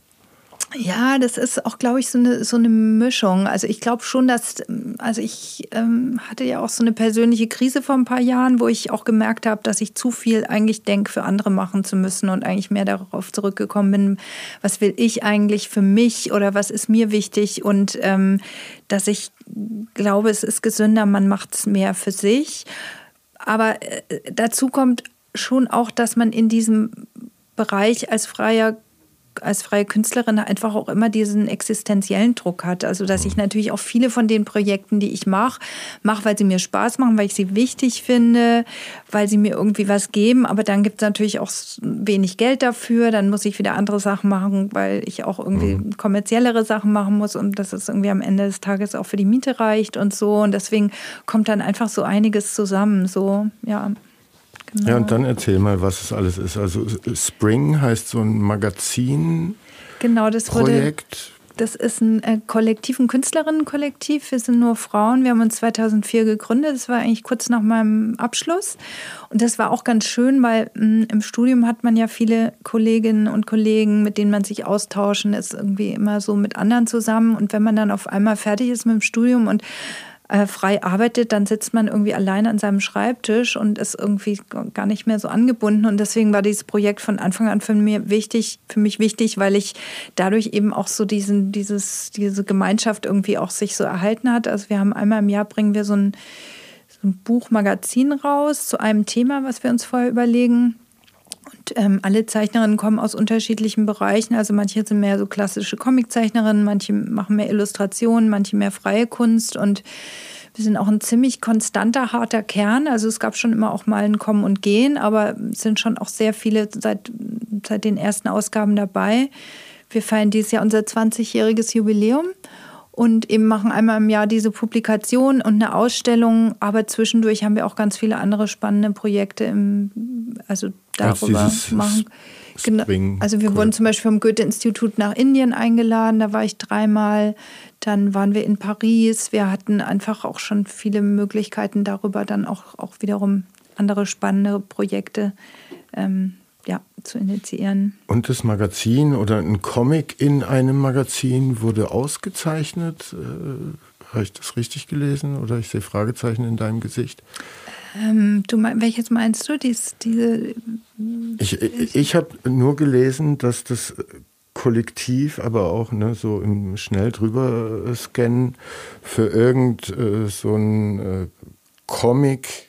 Ja, das ist auch, glaube ich, so eine, so eine Mischung. Also ich glaube schon, dass, also ich ähm, hatte ja auch so eine persönliche Krise vor ein paar Jahren, wo ich auch gemerkt habe, dass ich zu viel eigentlich denke, für andere machen zu müssen und eigentlich mehr darauf zurückgekommen bin, was will ich eigentlich für mich oder was ist mir wichtig und ähm, dass ich glaube, es ist gesünder, man macht es mehr für sich. Aber äh, dazu kommt schon auch, dass man in diesem Bereich als freier als freie Künstlerin einfach auch immer diesen existenziellen Druck hat. Also dass ich mhm. natürlich auch viele von den Projekten, die ich mache, mache, weil sie mir Spaß machen, weil ich sie wichtig finde, weil sie mir irgendwie was geben. Aber dann gibt es natürlich auch wenig Geld dafür. Dann muss ich wieder andere Sachen machen, weil ich auch irgendwie mhm. kommerziellere Sachen machen muss und dass es irgendwie am Ende des Tages auch für die Miete reicht und so. Und deswegen kommt dann einfach so einiges zusammen. So, ja. Genau. Ja, und dann erzähl mal, was es alles ist. Also Spring heißt so ein Magazin. Genau, das Projekt. das ist ein äh, Kollektiv, ein Künstlerinnenkollektiv. Wir sind nur Frauen. Wir haben uns 2004 gegründet. Das war eigentlich kurz nach meinem Abschluss. Und das war auch ganz schön, weil mh, hm, im Studium hat man ja viele Kolleginnen und Kollegen, mit denen man sich austauschen ist, irgendwie immer so mit anderen zusammen. Und wenn man dann auf einmal fertig ist mit dem Studium und äh, frei arbeitet, dann sitzt man irgendwie alleine an seinem Schreibtisch und ist irgendwie gar nicht mehr so angebunden. Und deswegen war dieses Projekt von Anfang an für mich wichtig, für mich wichtig, weil ich dadurch eben auch so diesen, dieses, diese Gemeinschaft irgendwie auch sich so erhalten hat. Also wir haben einmal im Jahr bringen wir so ein, so ein Buch-Magazin raus zu einem Thema, was wir uns vorher überlegen. Und ähm, alle Zeichnerinnen kommen aus unterschiedlichen Bereichen. Also manche sind mehr so klassische Comiczeichnerinnen, manche machen mehr Illustrationen, manche mehr freie Kunst. Und wir sind auch ein ziemlich konstanter, harter Kern. Also es gab schon immer auch mal ein Kommen und Gehen, aber es sind schon auch sehr viele seit, seit den ersten Ausgaben dabei. Wir feiern dieses Jahr unser 20-jähriges Jubiläum und eben machen einmal im Jahr diese Publikation und eine Ausstellung. Aber zwischendurch haben wir auch ganz viele andere spannende Projekte, im, also darüber also machen. Genau. Also wir wurden zum Beispiel vom Goethe-Institut nach Indien eingeladen, da war ich dreimal. Dann waren wir in Paris. Wir hatten einfach auch schon viele Möglichkeiten darüber, dann auch, auch wiederum andere spannende Projekte ähm, zu initiieren. Und das Magazin oder ein Comic in einem Magazin wurde ausgezeichnet. Äh, Habe ich das richtig gelesen oder ich sehe Fragezeichen in deinem Gesicht? Ähm, du welches meinst du? Dies, diese, ich ich habe nur gelesen, dass das Kollektiv, aber auch ne, so im schnell drüber scannen für irgend äh, so ein äh, Comic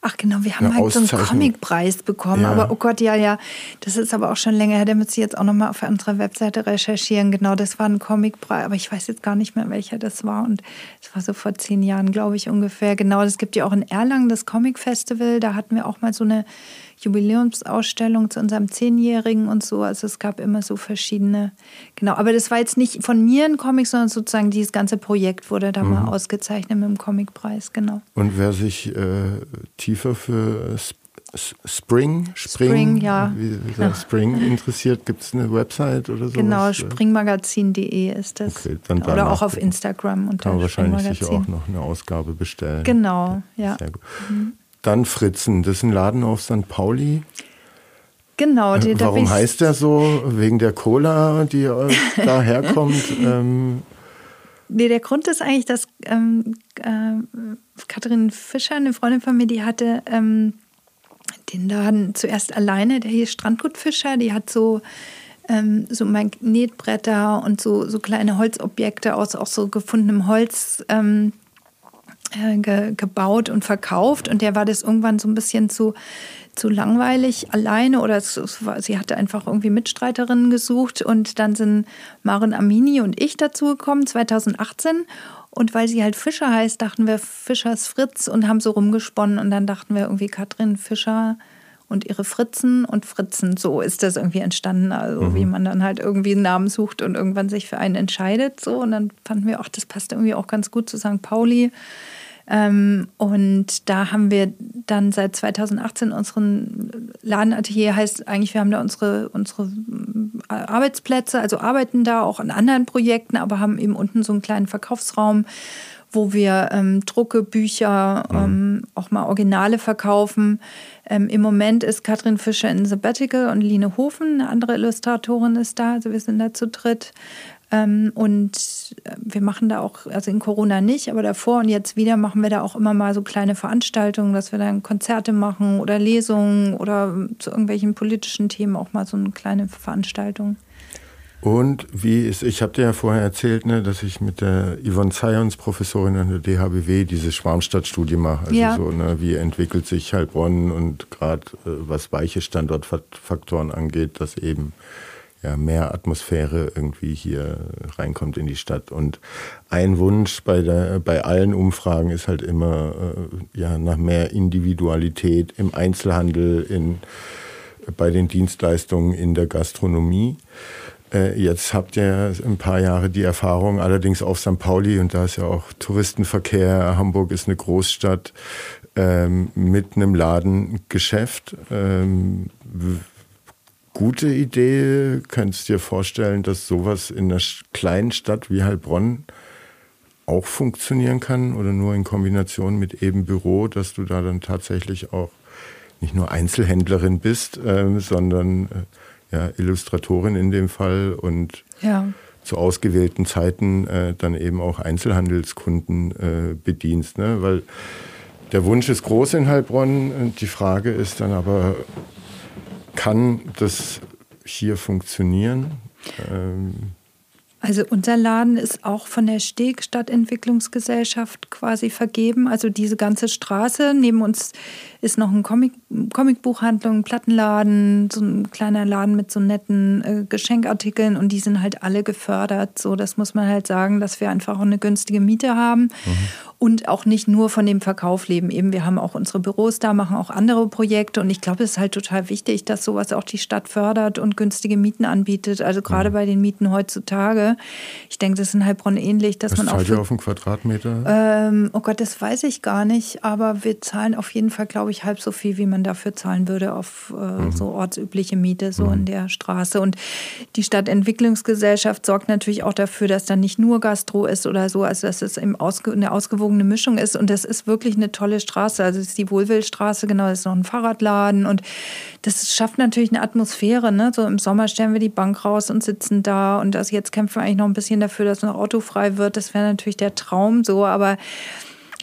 Ach genau, wir haben halt so einen Comicpreis bekommen. Ja. Aber oh Gott, ja, ja, das ist aber auch schon länger her. Da müsste ich jetzt auch nochmal auf unserer Webseite recherchieren. Genau, das war ein Comicpreis, aber ich weiß jetzt gar nicht mehr, welcher das war. Und es war so vor zehn Jahren, glaube ich, ungefähr. Genau, das gibt ja auch in Erlangen das Comic Festival. Da hatten wir auch mal so eine Jubiläumsausstellung zu unserem Zehnjährigen und so. Also es gab immer so verschiedene. Genau, aber das war jetzt nicht von mir ein Comic, sondern sozusagen dieses ganze Projekt wurde da mhm. mal ausgezeichnet mit dem Comicpreis, genau. Und wer sich äh, tiefer für Spring, Spring, Spring, ja. Wie, wie ja. [LAUGHS] Spring interessiert, gibt es eine Website oder so? Genau, springmagazin.de ist das. Okay, dann oder auch auf Instagram. Unter kann man wahrscheinlich sicher auch noch eine Ausgabe bestellen. Genau, ja. Sehr gut. Mhm. Dann Fritzen, das ist ein Laden auf St. Pauli. Genau. Die, Warum heißt der so? Wegen der Cola, die äh, [LAUGHS] da herkommt? ähm. Nee, der Grund ist eigentlich, dass ähm, äh, Katrin Fischer, eine Freundin von mir, die hatte ähm, den Laden zuerst alleine, der hieß Strandgut Fischer, die hat so ähm, so Magnetbretter und so, so kleine Holzobjekte aus auch so gefundenem Holz ähm, äh, ge, gebaut und verkauft und der war das irgendwann so ein bisschen zu, zu langweilig alleine oder es, es war, sie hatte einfach irgendwie Mitstreiterinnen gesucht und dann sind Maren Amini und ich dazugekommen 2018 und weil sie halt Fischer heißt, dachten wir Fischers Fritz und haben so rumgesponnen und dann dachten wir irgendwie Katrin Fischer und ihre Fritzen und Fritzen. So ist das irgendwie entstanden. Also mhm. wie man dann halt irgendwie einen Namen sucht und irgendwann sich für einen entscheidet. So. Und dann fanden wir, ach, das passt irgendwie auch ganz gut zu St. Pauli. Ähm, und da haben wir dann seit 2018 unseren Ladenatelier, heißt eigentlich, wir haben da unsere, unsere äh, Arbeitsplätze, also arbeiten da auch an anderen Projekten, aber haben eben unten so einen kleinen Verkaufsraum, wo wir ähm, Drucke, Bücher, mhm. ähm, auch mal Originale verkaufen. Ähm, Im Moment ist Katrin Fischer in Sabbatical und Line Hofen, eine andere Illustratorin, ist da. Also wir sind da zu dritt. Ähm, und äh, wir machen da auch, also in Corona nicht, aber davor und jetzt wieder machen wir da auch immer mal so kleine Veranstaltungen, dass wir dann Konzerte machen oder Lesungen oder zu irgendwelchen politischen Themen auch mal so eine kleine Veranstaltung. Und wie ist, ich habe dir ja vorher erzählt, ne, dass ich mit der Yvonne Zions, Professorin an der DHBW, diese Schwarmstadtstudie mache. Also ja. so, ne, wie entwickelt sich Heilbronn und gerade äh, was weiche Standortfaktoren angeht, dass eben ja, mehr Atmosphäre irgendwie hier reinkommt in die Stadt. Und ein Wunsch bei, der, bei allen Umfragen ist halt immer äh, ja, nach mehr Individualität im Einzelhandel, in, bei den Dienstleistungen in der Gastronomie. Äh, jetzt habt ihr ein paar Jahre die Erfahrung, allerdings auf St. Pauli und da ist ja auch Touristenverkehr. Hamburg ist eine Großstadt ähm, mit einem Ladengeschäft. Ähm, gute Idee. Könntest du dir vorstellen, dass sowas in einer kleinen Stadt wie Heilbronn auch funktionieren kann oder nur in Kombination mit eben Büro, dass du da dann tatsächlich auch nicht nur Einzelhändlerin bist, äh, sondern äh, ja, Illustratorin in dem Fall und ja. zu ausgewählten Zeiten äh, dann eben auch Einzelhandelskunden äh, bedienst. Ne? Weil der Wunsch ist groß in Heilbronn. Die Frage ist dann aber, kann das hier funktionieren? Ähm also unser Laden ist auch von der Steg Stadtentwicklungsgesellschaft quasi vergeben. Also diese ganze Straße. Neben uns ist noch ein Comic, Comicbuchhandlung, ein Plattenladen, so ein kleiner Laden mit so netten äh, Geschenkartikeln und die sind halt alle gefördert. So, das muss man halt sagen, dass wir einfach auch eine günstige Miete haben. Mhm und auch nicht nur von dem Verkauf leben. Eben, wir haben auch unsere Büros da, machen auch andere Projekte und ich glaube, es ist halt total wichtig, dass sowas auch die Stadt fördert und günstige Mieten anbietet. Also gerade mhm. bei den Mieten heutzutage. Ich denke, das ist in Heilbronn ähnlich, dass Was man. Zahlt ihr auf einen Quadratmeter? Ähm, oh Gott, das weiß ich gar nicht, aber wir zahlen auf jeden Fall, glaube ich, halb so viel, wie man dafür zahlen würde auf äh, mhm. so ortsübliche Miete, so mhm. in der Straße. Und die Stadtentwicklungsgesellschaft sorgt natürlich auch dafür, dass da nicht nur Gastro ist oder so, also dass es im ausge eine ausgewogene Mischung ist. Und das ist wirklich eine tolle Straße. Also es ist die Wohlwillstraße, genau, das ist noch ein Fahrradladen. Und das schafft natürlich eine Atmosphäre. Ne? So im Sommer stellen wir die Bank raus und sitzen da. Und also jetzt kämpfen wir eigentlich noch ein bisschen dafür, dass noch autofrei wird. Das wäre natürlich der Traum so. Aber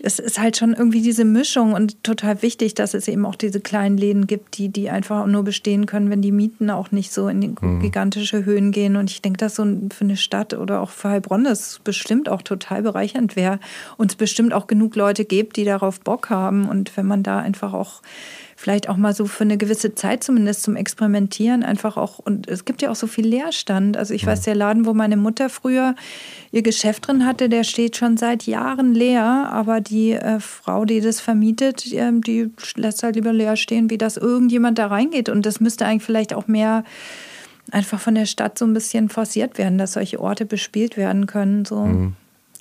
es ist halt schon irgendwie diese Mischung und total wichtig, dass es eben auch diese kleinen Läden gibt, die, die einfach nur bestehen können, wenn die Mieten auch nicht so in mhm. gigantische Höhen gehen. Und ich denke, dass so für eine Stadt oder auch für Heilbronn das bestimmt auch total bereichernd wäre und es bestimmt auch genug Leute gibt, die darauf Bock haben. Und wenn man da einfach auch vielleicht auch mal so für eine gewisse Zeit zumindest zum Experimentieren einfach auch, und es gibt ja auch so viel Leerstand. Also ich weiß, der Laden, wo meine Mutter früher ihr Geschäft drin hatte, der steht schon seit Jahren leer, aber die äh, Frau, die das vermietet, die, ähm, die lässt halt lieber leer stehen, wie dass irgendjemand da reingeht. Und das müsste eigentlich vielleicht auch mehr einfach von der Stadt so ein bisschen forciert werden, dass solche Orte bespielt werden können. So. Mhm.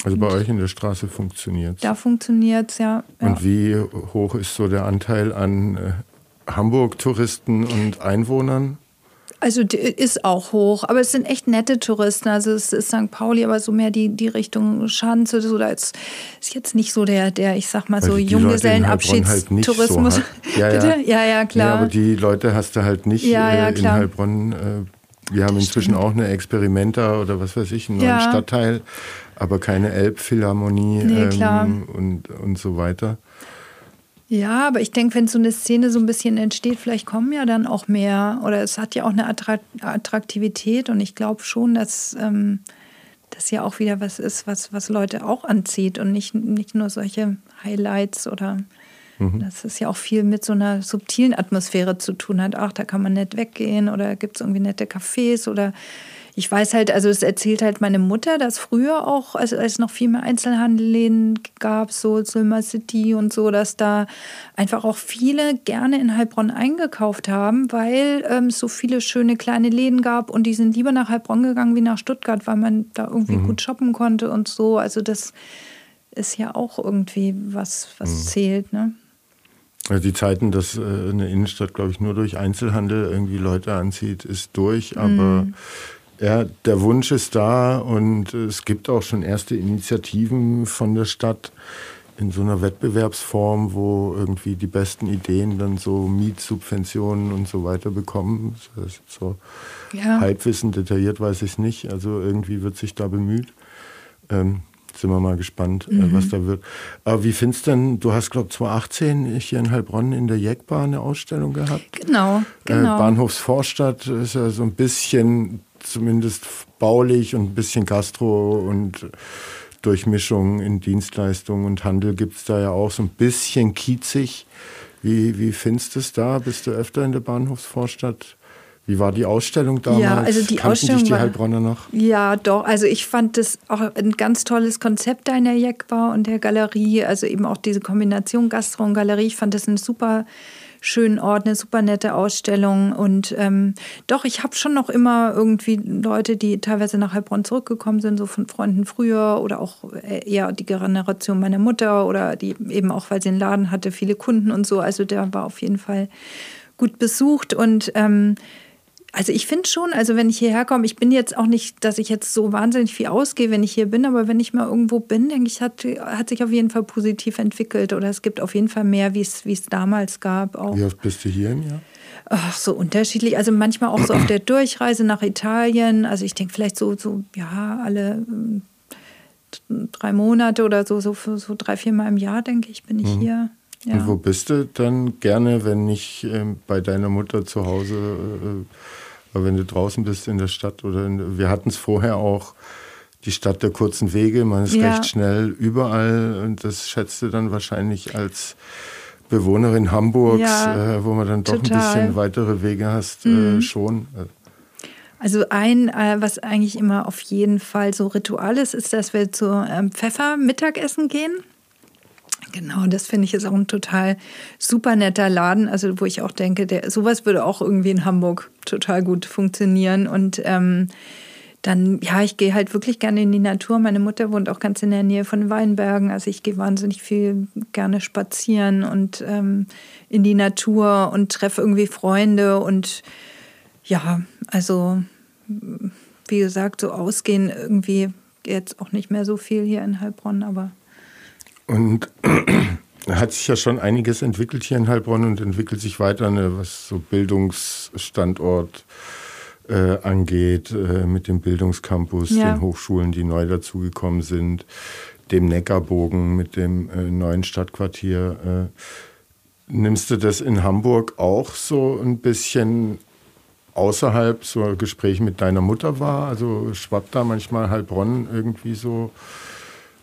Also bei euch in der Straße funktioniert es? Da funktioniert es, ja, ja, Und wie hoch ist so der Anteil an äh, Hamburg-Touristen und Einwohnern? Also ist auch hoch, aber es sind echt nette Touristen. Also es ist St. Pauli, aber so mehr die, die Richtung Schanze. So, da ist, ist jetzt nicht so der, der ich sag mal Weil so Junggesellenabschiedstourismus. Halt so ja, ja. [LAUGHS] ja, ja, klar. Ja, aber die Leute hast du halt nicht ja, ja, äh, in Heilbronn. Äh, wir haben inzwischen auch eine Experimenta oder was weiß ich, einen neuen Stadtteil aber keine Elbphilharmonie nee, ähm, und, und so weiter. Ja, aber ich denke, wenn so eine Szene so ein bisschen entsteht, vielleicht kommen ja dann auch mehr oder es hat ja auch eine Attraktivität und ich glaube schon, dass ähm, das ja auch wieder was ist, was, was Leute auch anzieht und nicht, nicht nur solche Highlights oder mhm. dass es ja auch viel mit so einer subtilen Atmosphäre zu tun hat. Ach, da kann man nett weggehen oder gibt es irgendwie nette Cafés oder ich weiß halt, also es erzählt halt meine Mutter, dass früher auch, also als es noch viel mehr Einzelhandelläden gab, so Silmer City und so, dass da einfach auch viele gerne in Heilbronn eingekauft haben, weil ähm, es so viele schöne kleine Läden gab und die sind lieber nach Heilbronn gegangen wie nach Stuttgart, weil man da irgendwie mhm. gut shoppen konnte und so. Also das ist ja auch irgendwie was, was mhm. zählt, ne? Die Zeiten, dass äh, eine Innenstadt, glaube ich, nur durch Einzelhandel irgendwie Leute anzieht, ist durch. Aber mm. Ja, der Wunsch ist da und es gibt auch schon erste Initiativen von der Stadt in so einer Wettbewerbsform, wo irgendwie die besten Ideen dann so Mietsubventionen und so weiter bekommen. Das ist so ja. Halbwissen, detailliert weiß ich es nicht. Also irgendwie wird sich da bemüht. Ähm, sind wir mal gespannt, äh, mhm. was da wird. Aber wie findest du denn, du hast, glaube ich, 2018 hier in Heilbronn in der Jeckbar eine Ausstellung gehabt. Genau, äh, genau. Äh, Bahnhofsvorstadt ist ja so ein bisschen, zumindest baulich und ein bisschen Gastro und Durchmischung in Dienstleistungen und Handel gibt es da ja auch so ein bisschen kiezig. Wie, wie findest du es da? Bist du öfter in der Bahnhofsvorstadt? Wie war die Ausstellung damals? Ja, also die Kannten Ausstellung dich die Heilbronner noch? Ja, doch. Also ich fand das auch ein ganz tolles Konzept da in der und der Galerie. Also eben auch diese Kombination Gastro und Galerie. Ich fand das einen super schönen Ort, eine super nette Ausstellung. Und ähm, doch, ich habe schon noch immer irgendwie Leute, die teilweise nach Heilbronn zurückgekommen sind, so von Freunden früher oder auch eher die Generation meiner Mutter oder die eben auch, weil sie einen Laden hatte, viele Kunden und so. Also der war auf jeden Fall gut besucht und ähm, also ich finde schon, also wenn ich hierher komme, ich bin jetzt auch nicht, dass ich jetzt so wahnsinnig viel ausgehe, wenn ich hier bin, aber wenn ich mal irgendwo bin, denke ich, hat, hat sich auf jeden Fall positiv entwickelt oder es gibt auf jeden Fall mehr, wie es, damals gab. Auch. Wie oft bist du hier im Jahr? Ach, so unterschiedlich. Also manchmal auch so auf der Durchreise nach Italien. Also ich denke vielleicht so, so ja, alle äh, drei Monate oder so, so, so drei, vier Mal im Jahr, denke ich, bin ich mhm. hier. Ja. Und wo bist du dann gerne, wenn nicht äh, bei deiner Mutter zu Hause? Äh, aber wenn du draußen bist in der Stadt oder in, wir hatten es vorher auch, die Stadt der kurzen Wege, man ist ja. recht schnell überall und das schätzt du dann wahrscheinlich als Bewohnerin Hamburgs, ja, äh, wo man dann doch total. ein bisschen weitere Wege hast, äh, mhm. äh, schon. Also ein, äh, was eigentlich immer auf jeden Fall so Ritual ist, ist, dass wir zu ähm, Pfeffer Mittagessen gehen. Genau, das finde ich ist auch ein total super netter Laden, also wo ich auch denke, der, sowas würde auch irgendwie in Hamburg total gut funktionieren. Und ähm, dann, ja, ich gehe halt wirklich gerne in die Natur. Meine Mutter wohnt auch ganz in der Nähe von Weinbergen. Also ich gehe wahnsinnig viel gerne spazieren und ähm, in die Natur und treffe irgendwie Freunde. Und ja, also wie gesagt, so ausgehen irgendwie jetzt auch nicht mehr so viel hier in Heilbronn, aber und [CLEARS THROAT] hat sich ja schon einiges entwickelt hier in Heilbronn und entwickelt sich weiter, ne, was so Bildungsstandort äh, angeht, äh, mit dem Bildungscampus, ja. den Hochschulen, die neu dazugekommen sind, dem Neckarbogen mit dem äh, neuen Stadtquartier. Äh, nimmst du das in Hamburg auch so ein bisschen außerhalb so ein Gespräch mit deiner Mutter wahr? Also schwappt da manchmal Heilbronn irgendwie so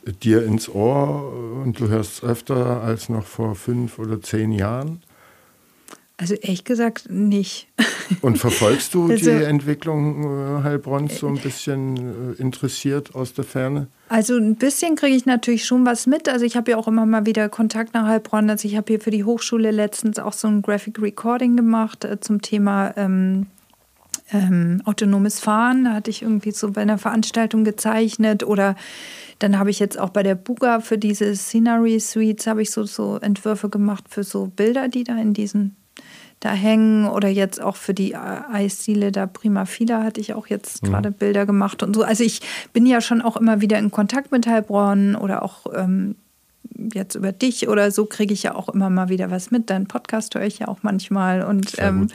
dir ins Ohr und du hörst es öfter als noch vor fünf oder zehn Jahren? Also ehrlich gesagt nicht. [LAUGHS] Und verfolgst du also, die Entwicklung äh, Heilbronns so ein bisschen äh, interessiert aus der Ferne? Also ein bisschen kriege ich natürlich schon was mit. Also ich habe ja auch immer mal wieder Kontakt nach Heilbronn. Also ich habe hier für die Hochschule letztens auch so ein Graphic Recording gemacht äh, zum Thema ähm, ähm, autonomes Fahren. Da hatte ich irgendwie so bei einer Veranstaltung gezeichnet oder dann habe ich jetzt auch bei der Buga für diese Scenery Suites habe ich so, so Entwürfe gemacht für so Bilder, die da in diesen da hängen oder jetzt auch für die Eisdiele da Prima Fila hatte ich auch jetzt mhm. gerade Bilder gemacht und so. Also ich bin ja schon auch immer wieder in Kontakt mit Heilbronn oder auch ähm, jetzt über dich oder so kriege ich ja auch immer mal wieder was mit. Deinen Podcast höre ich ja auch manchmal. Und ähm,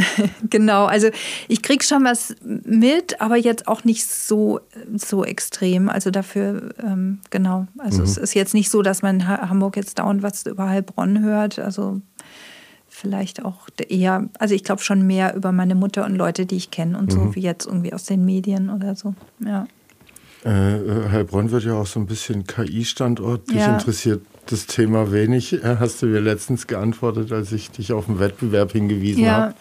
[LAUGHS] genau, also ich kriege schon was mit, aber jetzt auch nicht so, so extrem. Also dafür, ähm, genau. Also mhm. es ist jetzt nicht so, dass man in Hamburg jetzt dauernd was über Heilbronn hört. Also vielleicht auch eher, also ich glaube schon mehr über meine Mutter und Leute, die ich kenne und mhm. so, wie jetzt irgendwie aus den Medien oder so. Ja. Äh, Heilbronn wird ja auch so ein bisschen KI-Standort. Dich ja. interessiert das Thema wenig, äh, hast du mir letztens geantwortet, als ich dich auf den Wettbewerb hingewiesen ja. habe.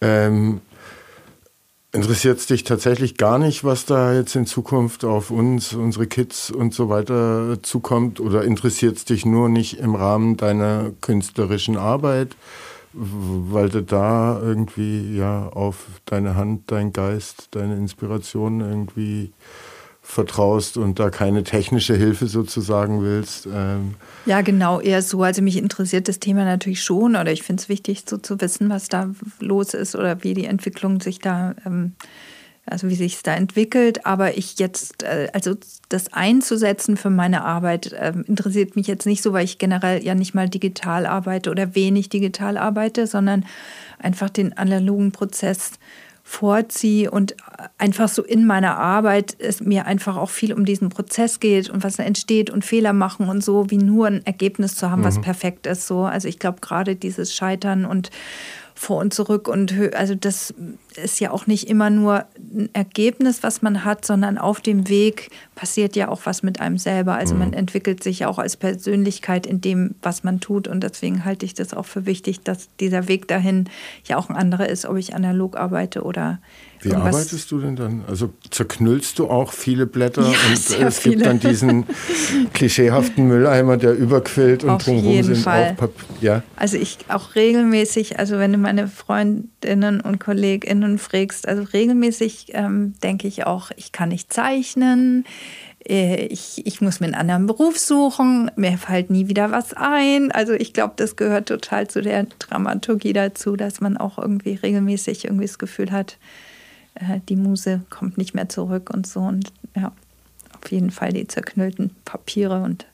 Ähm, Interessiert es dich tatsächlich gar nicht, was da jetzt in Zukunft auf uns, unsere Kids und so weiter zukommt? Oder interessiert es dich nur nicht im Rahmen deiner künstlerischen Arbeit, weil du da irgendwie ja auf deine Hand, dein Geist, deine Inspiration irgendwie vertraust und da keine technische Hilfe sozusagen willst. Ähm ja, genau, eher so. Also mich interessiert das Thema natürlich schon oder ich finde es wichtig, so zu wissen, was da los ist oder wie die Entwicklung sich da, ähm, also wie sich es da entwickelt. Aber ich jetzt, äh, also das einzusetzen für meine Arbeit äh, interessiert mich jetzt nicht so, weil ich generell ja nicht mal digital arbeite oder wenig digital arbeite, sondern einfach den analogen Prozess vorziehe und einfach so in meiner Arbeit es mir einfach auch viel um diesen Prozess geht und was da entsteht und Fehler machen und so, wie nur ein Ergebnis zu haben, mhm. was perfekt ist. So. Also ich glaube gerade dieses Scheitern und vor und zurück und also das ist ja auch nicht immer nur ein Ergebnis, was man hat, sondern auf dem Weg passiert ja auch was mit einem selber. Also mhm. man entwickelt sich ja auch als Persönlichkeit in dem, was man tut und deswegen halte ich das auch für wichtig, dass dieser Weg dahin ja auch ein anderer ist, ob ich analog arbeite oder wie arbeitest du denn dann? Also zerknüllst du auch viele Blätter ja, und es viele. gibt dann diesen [LAUGHS] klischeehaften Mülleimer, der überquillt und Auf drumherum sind Fall. auch Papier. Ja. Also ich auch regelmäßig, also wenn du meine Freundinnen und KollegInnen fragst, also regelmäßig ähm, denke ich auch, ich kann nicht zeichnen. Äh, ich, ich muss mir einen anderen Beruf suchen, mir fällt nie wieder was ein. Also ich glaube, das gehört total zu der Dramaturgie dazu, dass man auch irgendwie regelmäßig irgendwie das Gefühl hat, äh, die Muse kommt nicht mehr zurück und so. Und ja, auf jeden Fall die zerknüllten Papiere und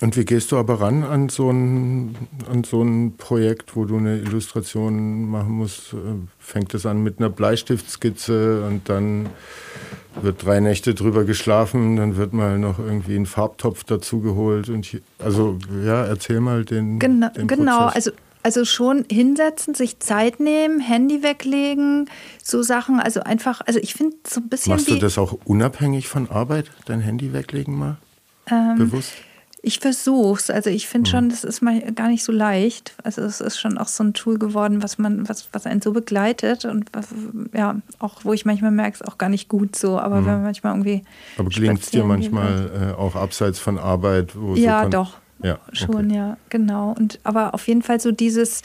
und wie gehst du aber ran an so, ein, an so ein Projekt, wo du eine Illustration machen musst? Äh, fängt es an mit einer Bleistiftskizze und dann wird drei Nächte drüber geschlafen, dann wird mal noch irgendwie ein Farbtopf dazugeholt. also ja, erzähl mal den. Genau, den genau. also also schon hinsetzen, sich Zeit nehmen, Handy weglegen, so Sachen. Also einfach, also ich finde so ein bisschen. Machst du das auch unabhängig von Arbeit, dein Handy weglegen mal? Ähm, Bewusst? Ich versuche es. Also ich finde mhm. schon, das ist mal gar nicht so leicht. Also es ist schon auch so ein Tool geworden, was man, was, was einen so begleitet und was, ja, auch wo ich manchmal merke, es ist auch gar nicht gut so. Aber mhm. wenn man manchmal irgendwie. Aber gelingt es dir manchmal äh, auch abseits von Arbeit? ja, so doch. Ja, schon, okay. ja, genau. Und aber auf jeden Fall so dieses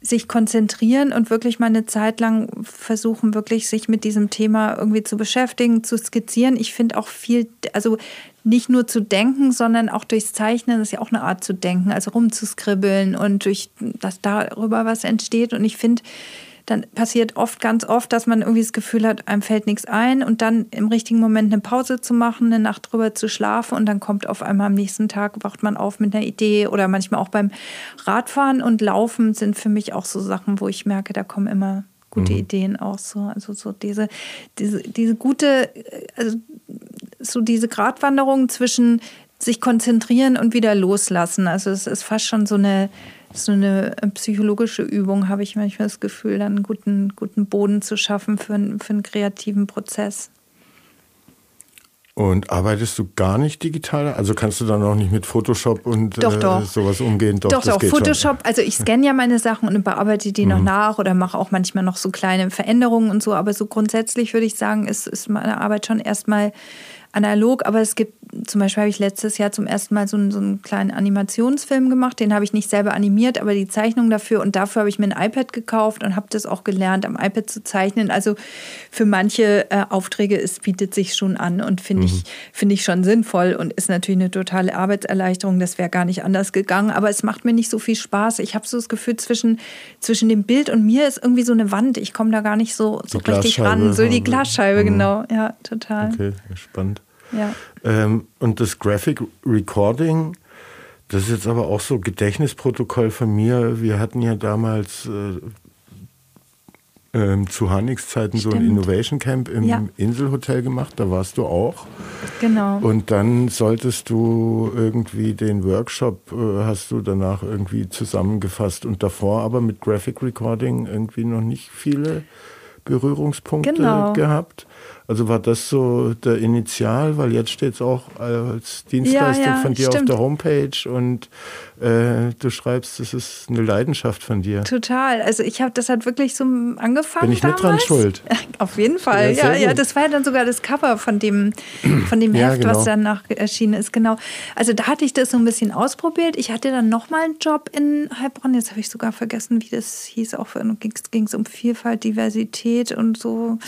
sich konzentrieren und wirklich mal eine Zeit lang versuchen, wirklich sich mit diesem Thema irgendwie zu beschäftigen, zu skizzieren. Ich finde auch viel, also nicht nur zu denken, sondern auch durchs Zeichnen ist ja auch eine Art zu denken, also rumzuskribbeln und durch, dass darüber was entsteht. Und ich finde, dann passiert oft, ganz oft, dass man irgendwie das Gefühl hat, einem fällt nichts ein und dann im richtigen Moment eine Pause zu machen, eine Nacht drüber zu schlafen und dann kommt auf einmal am nächsten Tag, wacht man auf mit einer Idee oder manchmal auch beim Radfahren und Laufen sind für mich auch so Sachen, wo ich merke, da kommen immer gute mhm. Ideen auch so. Also so diese, diese, diese gute, also so diese Gratwanderung zwischen sich konzentrieren und wieder loslassen. Also es ist fast schon so eine, so eine psychologische Übung, habe ich manchmal das Gefühl, dann einen guten, guten Boden zu schaffen für, für einen kreativen Prozess. Und arbeitest du gar nicht digital? Also kannst du dann auch nicht mit Photoshop und doch, äh, doch. sowas umgehen? Doch, doch, doch. Photoshop, schon. also ich scanne ja meine Sachen und bearbeite die mhm. noch nach oder mache auch manchmal noch so kleine Veränderungen und so. Aber so grundsätzlich würde ich sagen, ist, ist meine Arbeit schon erstmal analog, aber es gibt, zum Beispiel habe ich letztes Jahr zum ersten Mal so einen, so einen kleinen Animationsfilm gemacht, den habe ich nicht selber animiert, aber die Zeichnung dafür und dafür habe ich mir ein iPad gekauft und habe das auch gelernt, am iPad zu zeichnen. Also für manche äh, Aufträge, es bietet sich schon an und finde mhm. ich, find ich schon sinnvoll und ist natürlich eine totale Arbeitserleichterung, das wäre gar nicht anders gegangen, aber es macht mir nicht so viel Spaß. Ich habe so das Gefühl, zwischen, zwischen dem Bild und mir ist irgendwie so eine Wand, ich komme da gar nicht so, so richtig ran, so die Glasscheibe, mhm. genau, ja, total. Okay, spannend. Ja. Ähm, und das Graphic Recording, das ist jetzt aber auch so Gedächtnisprotokoll von mir. Wir hatten ja damals äh, ähm, zu Hanix Zeiten so ein Innovation Camp im ja. Inselhotel gemacht. Da warst du auch. Genau. Und dann solltest du irgendwie den Workshop, äh, hast du danach irgendwie zusammengefasst und davor aber mit Graphic Recording irgendwie noch nicht viele Berührungspunkte genau. gehabt. Also war das so der Initial, weil jetzt steht es auch als Dienstleistung ja, ja, von dir stimmt. auf der Homepage und äh, du schreibst, das ist eine Leidenschaft von dir. Total. Also ich habe, das hat wirklich so angefangen. Bin ich nicht dran schuld? [LAUGHS] Auf jeden Fall. Ja, ja, ja, das war ja dann sogar das Cover von dem, von dem [CLEARS THROAT] Heft, genau. was danach erschienen ist. Genau. Also da hatte ich das so ein bisschen ausprobiert. Ich hatte dann nochmal einen Job in Heilbronn. Jetzt habe ich sogar vergessen, wie das hieß. Auch ging es um Vielfalt, Diversität und so.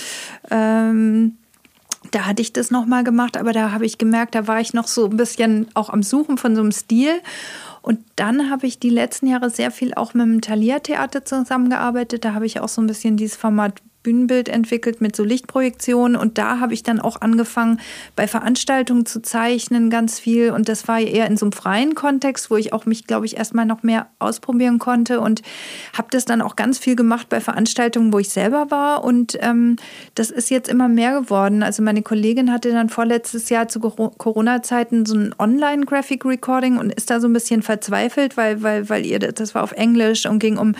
Ähm, da hatte ich das nochmal gemacht, aber da habe ich gemerkt, da war ich noch so ein bisschen auch am Suchen von so einem Stil. Und dann habe ich die letzten Jahre sehr viel auch mit dem Thalia Theater zusammengearbeitet. Da habe ich auch so ein bisschen dieses Format Bühnenbild entwickelt mit so Lichtprojektionen. Und da habe ich dann auch angefangen, bei Veranstaltungen zu zeichnen ganz viel. Und das war eher in so einem freien Kontext, wo ich auch mich, glaube ich, erstmal noch mehr ausprobieren konnte. Und habe das dann auch ganz viel gemacht bei Veranstaltungen, wo ich selber war. Und ähm, das ist jetzt immer mehr geworden. Also meine Kollegin hatte dann vorletztes Jahr zu Corona-Zeiten so ein Online-Graphic-Recording und ist da so ein bisschen verzweifelt, weil, weil, weil ihr, das war auf Englisch und ging um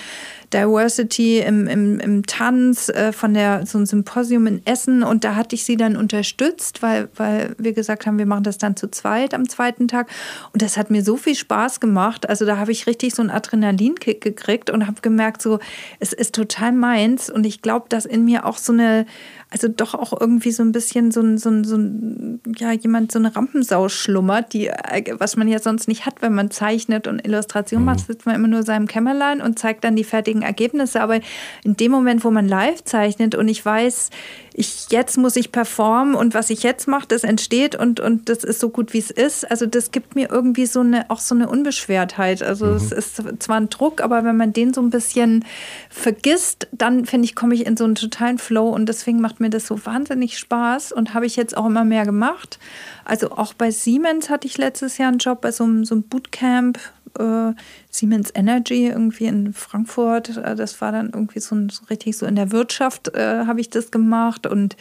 Diversity im, im, im Tanz äh, von der, so ein Symposium in Essen. Und da hatte ich sie dann unterstützt, weil, weil wir gesagt haben, wir machen das dann zu zweit am zweiten Tag. Und das hat mir so viel Spaß gemacht. Also da habe ich richtig so einen Adrenalinkick gekriegt und habe gemerkt, so, es ist total meins. Und ich glaube, dass in mir auch so eine also doch auch irgendwie so ein bisschen so ein, so ein, so ein ja, jemand, so eine Rampensau schlummert, die, äh, was man ja sonst nicht hat, wenn man zeichnet und Illustration mhm. macht, sitzt man immer nur seinem Kämmerlein und zeigt dann die fertigen Ergebnisse. Aber in dem Moment, wo man live zeichnet und ich weiß, ich, jetzt muss ich performen und was ich jetzt mache, das entsteht und, und das ist so gut, wie es ist. Also das gibt mir irgendwie so eine, auch so eine Unbeschwertheit. Also mhm. es ist zwar ein Druck, aber wenn man den so ein bisschen vergisst, dann finde ich, komme ich in so einen totalen Flow und deswegen macht mir das so wahnsinnig Spaß und habe ich jetzt auch immer mehr gemacht. Also auch bei Siemens hatte ich letztes Jahr einen Job bei so einem, so einem Bootcamp, äh, Siemens Energy irgendwie in Frankfurt. Äh, das war dann irgendwie so, so richtig so in der Wirtschaft äh, habe ich das gemacht und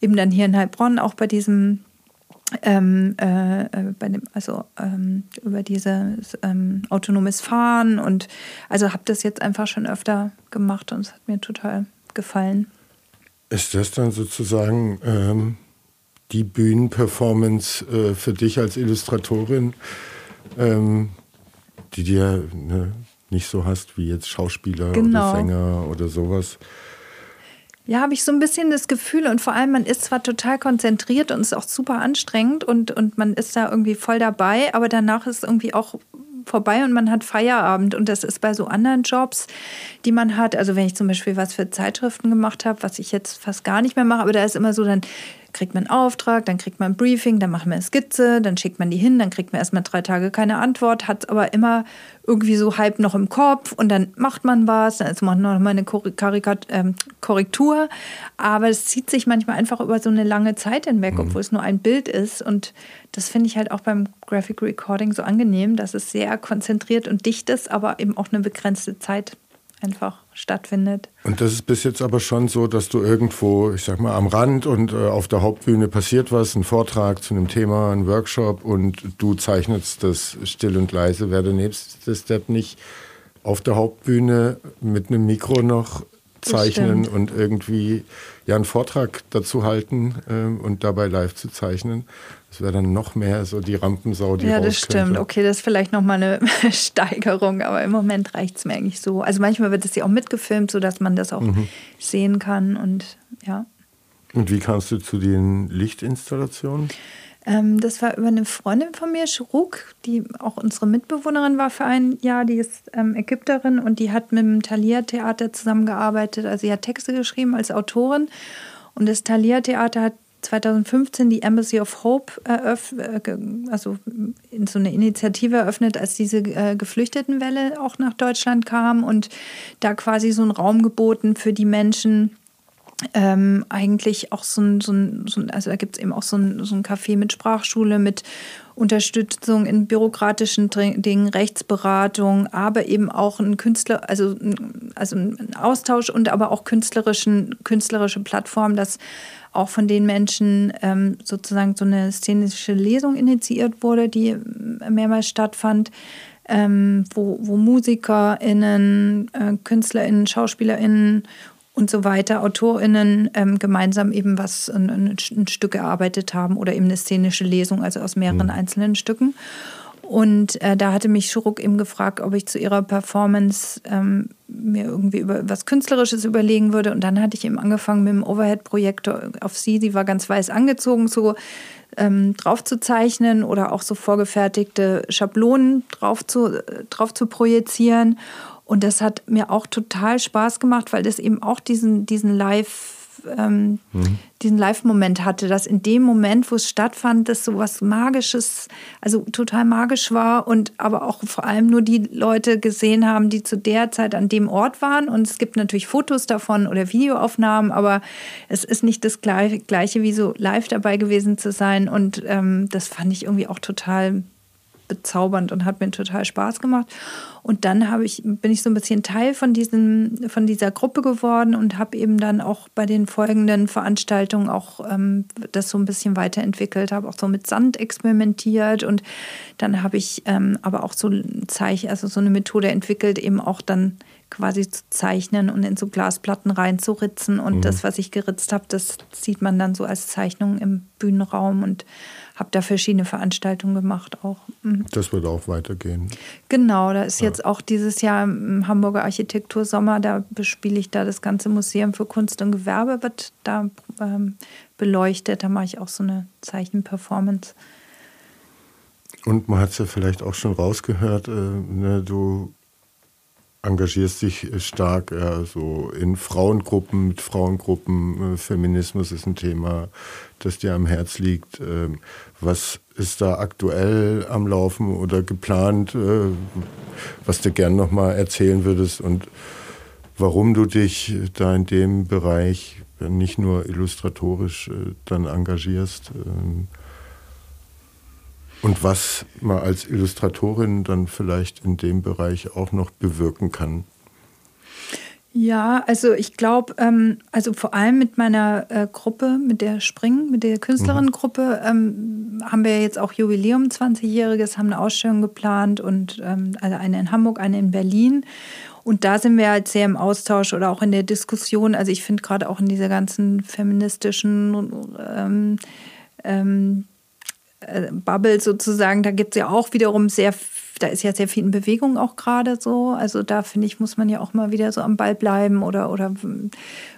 eben dann hier in Heilbronn auch bei diesem ähm, äh, äh, bei dem, also ähm, über dieses ähm, autonomes Fahren und also habe das jetzt einfach schon öfter gemacht und es hat mir total gefallen. Ist das dann sozusagen ähm, die Bühnenperformance äh, für dich als Illustratorin, ähm, die dir ne, nicht so hast wie jetzt Schauspieler genau. oder Sänger oder sowas. Ja, habe ich so ein bisschen das Gefühl und vor allem, man ist zwar total konzentriert und ist auch super anstrengend und, und man ist da irgendwie voll dabei, aber danach ist irgendwie auch vorbei und man hat Feierabend. Und das ist bei so anderen Jobs, die man hat. Also wenn ich zum Beispiel was für Zeitschriften gemacht habe, was ich jetzt fast gar nicht mehr mache, aber da ist immer so, dann kriegt man einen Auftrag, dann kriegt man ein Briefing, dann macht man eine Skizze, dann schickt man die hin, dann kriegt man erstmal drei Tage keine Antwort, hat aber immer irgendwie so halb noch im Kopf und dann macht man was, dann macht man noch mal eine ähm, Korrektur. Aber es zieht sich manchmal einfach über so eine lange Zeit hinweg, mhm. obwohl es nur ein Bild ist. Und das finde ich halt auch beim Graphic Recording so angenehm, dass es sehr konzentriert und dicht ist, aber eben auch eine begrenzte Zeit einfach stattfindet. Und das ist bis jetzt aber schon so, dass du irgendwo, ich sag mal, am Rand und äh, auf der Hauptbühne passiert was, ein Vortrag zu einem Thema, ein Workshop und du zeichnest das still und leise. Wäre der nächste Step nicht auf der Hauptbühne mit einem Mikro noch zeichnen und irgendwie ja einen Vortrag dazu halten äh, und dabei live zu zeichnen. Das wäre dann noch mehr so die Rampensau, die Ja, das stimmt. Könnte. Okay, das ist vielleicht nochmal eine [LAUGHS] Steigerung, aber im Moment reicht es mir eigentlich so. Also manchmal wird es ja auch mitgefilmt, sodass man das auch mhm. sehen kann und ja. Und wie kamst du zu den Lichtinstallationen? Ähm, das war über eine Freundin von mir, Shruk, die auch unsere Mitbewohnerin war für ein Jahr. Die ist ähm, Ägypterin und die hat mit dem Thalia Theater zusammengearbeitet. Also sie hat Texte geschrieben als Autorin. Und das Thalia Theater hat 2015 die Embassy of Hope eröffnet, äh, also in so eine Initiative eröffnet, als diese äh, Geflüchtetenwelle auch nach Deutschland kam und da quasi so einen Raum geboten für die Menschen, ähm, eigentlich auch so ein, so ein, so ein also da gibt es eben auch so ein, so ein Café mit Sprachschule, mit Unterstützung in bürokratischen Dingen, Rechtsberatung, aber eben auch ein Künstler, also, also ein Austausch und aber auch künstlerischen, künstlerische Plattform, dass auch von den Menschen ähm, sozusagen so eine szenische Lesung initiiert wurde, die mehrmals stattfand. Ähm, wo, wo MusikerInnen, äh, KünstlerInnen, SchauspielerInnen und so weiter, AutorInnen ähm, gemeinsam eben was, ein, ein, Stück erarbeitet haben oder eben eine szenische Lesung, also aus mehreren mhm. einzelnen Stücken. Und äh, da hatte mich Schuruk eben gefragt, ob ich zu ihrer Performance ähm, mir irgendwie über was Künstlerisches überlegen würde. Und dann hatte ich eben angefangen mit dem Overhead-Projektor auf sie. Sie war ganz weiß angezogen, so ähm, drauf zu zeichnen oder auch so vorgefertigte Schablonen drauf zu, äh, drauf zu projizieren. Und das hat mir auch total Spaß gemacht, weil das eben auch diesen, diesen Live- ähm, mhm. diesen Live-Moment hatte, dass in dem Moment, wo es stattfand, das so was Magisches, also total magisch war und aber auch vor allem nur die Leute gesehen haben, die zu der Zeit an dem Ort waren. Und es gibt natürlich Fotos davon oder Videoaufnahmen, aber es ist nicht das Gleiche, wie so live dabei gewesen zu sein. Und ähm, das fand ich irgendwie auch total bezaubernd und hat mir total Spaß gemacht. Und dann habe ich, bin ich so ein bisschen Teil von, diesen, von dieser Gruppe geworden und habe eben dann auch bei den folgenden Veranstaltungen auch ähm, das so ein bisschen weiterentwickelt, habe auch so mit Sand experimentiert und dann habe ich ähm, aber auch so ein Zeichen, also so eine Methode entwickelt, eben auch dann quasi zu zeichnen und in so Glasplatten reinzuritzen. Und mhm. das, was ich geritzt habe, das sieht man dann so als Zeichnung im Bühnenraum und habe da verschiedene Veranstaltungen gemacht auch. Mhm. Das wird auch weitergehen. Genau, da ist ja. jetzt auch dieses Jahr im Hamburger Architektursommer, da bespiele ich da das ganze Museum für Kunst und Gewerbe, wird da ähm, beleuchtet. Da mache ich auch so eine Zeichenperformance. Und man hat es ja vielleicht auch schon rausgehört, äh, ne, du engagierst dich stark ja, so in Frauengruppen, mit Frauengruppen. Äh, Feminismus ist ein Thema, das dir am Herz liegt. Ähm, was ist da aktuell am Laufen oder geplant, äh, was du gern nochmal erzählen würdest und warum du dich da in dem Bereich nicht nur illustratorisch äh, dann engagierst? Ähm, und was man als Illustratorin dann vielleicht in dem Bereich auch noch bewirken kann. Ja, also ich glaube, ähm, also vor allem mit meiner äh, Gruppe, mit der Spring, mit der Künstlerinnengruppe, ähm, haben wir jetzt auch Jubiläum 20-jähriges, haben eine Ausstellung geplant und ähm, also eine in Hamburg, eine in Berlin. Und da sind wir halt sehr im Austausch oder auch in der Diskussion. Also ich finde gerade auch in dieser ganzen feministischen ähm, ähm, äh, Bubble sozusagen, da gibt es ja auch wiederum sehr da ist ja sehr viel in Bewegung auch gerade so. Also da finde ich, muss man ja auch mal wieder so am Ball bleiben oder, oder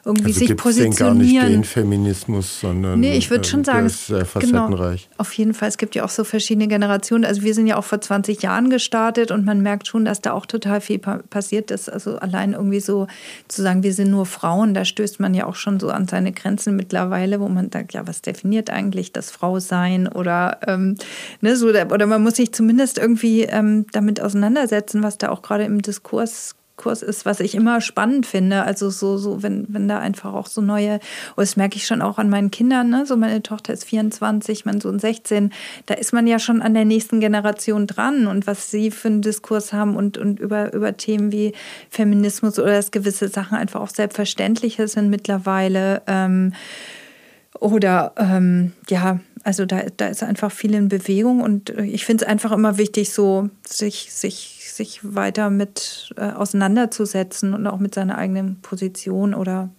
irgendwie also sich positionieren. gar nicht den Feminismus, sondern nee, ich würde schon sagen, ist sehr facettenreich. Genau, auf jeden Fall, es gibt ja auch so verschiedene Generationen. Also wir sind ja auch vor 20 Jahren gestartet und man merkt schon, dass da auch total viel passiert ist. Also allein irgendwie so zu sagen, wir sind nur Frauen, da stößt man ja auch schon so an seine Grenzen mittlerweile, wo man sagt, ja, was definiert eigentlich das Frausein oder ähm, ne, so, oder man muss sich zumindest irgendwie ähm, ähm, damit auseinandersetzen, was da auch gerade im Diskurs Kurs ist, was ich immer spannend finde. Also so, so wenn, wenn da einfach auch so neue, oh, das merke ich schon auch an meinen Kindern, ne? so meine Tochter ist 24, mein Sohn 16, da ist man ja schon an der nächsten Generation dran und was sie für einen Diskurs haben und, und über, über Themen wie Feminismus oder dass gewisse Sachen einfach auch selbstverständlicher sind mittlerweile. Ähm, oder ähm, ja, also da, da ist einfach viel in Bewegung und äh, ich finde es einfach immer wichtig, so sich, sich, sich weiter mit äh, auseinanderzusetzen und auch mit seiner eigenen Position oder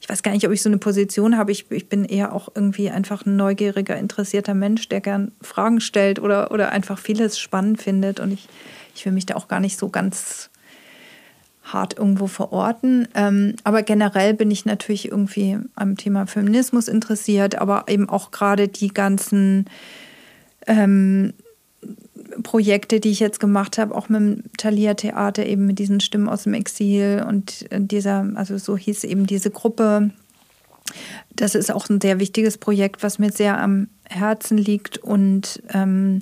ich weiß gar nicht, ob ich so eine Position habe. Ich, ich bin eher auch irgendwie einfach ein neugieriger, interessierter Mensch, der gern Fragen stellt oder, oder einfach vieles spannend findet. Und ich, ich will mich da auch gar nicht so ganz hart irgendwo verorten. Ähm, aber generell bin ich natürlich irgendwie am Thema Feminismus interessiert, aber eben auch gerade die ganzen ähm, Projekte, die ich jetzt gemacht habe, auch mit dem Thalia Theater, eben mit diesen Stimmen aus dem Exil und dieser, also so hieß eben diese Gruppe. Das ist auch ein sehr wichtiges Projekt, was mir sehr am Herzen liegt und ähm,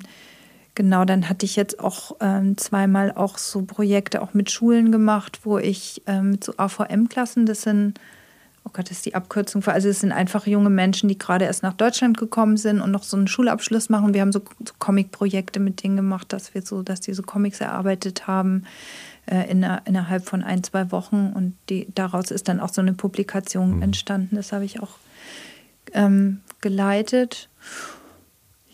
Genau, dann hatte ich jetzt auch ähm, zweimal auch so Projekte auch mit Schulen gemacht, wo ich ähm, mit so AVM-Klassen, das sind, oh Gott, das ist die Abkürzung für, also es sind einfach junge Menschen, die gerade erst nach Deutschland gekommen sind und noch so einen Schulabschluss machen. Wir haben so, so Comic-Projekte mit denen gemacht, dass wir so, dass die so Comics erarbeitet haben äh, in, innerhalb von ein, zwei Wochen und die, daraus ist dann auch so eine Publikation mhm. entstanden. Das habe ich auch ähm, geleitet.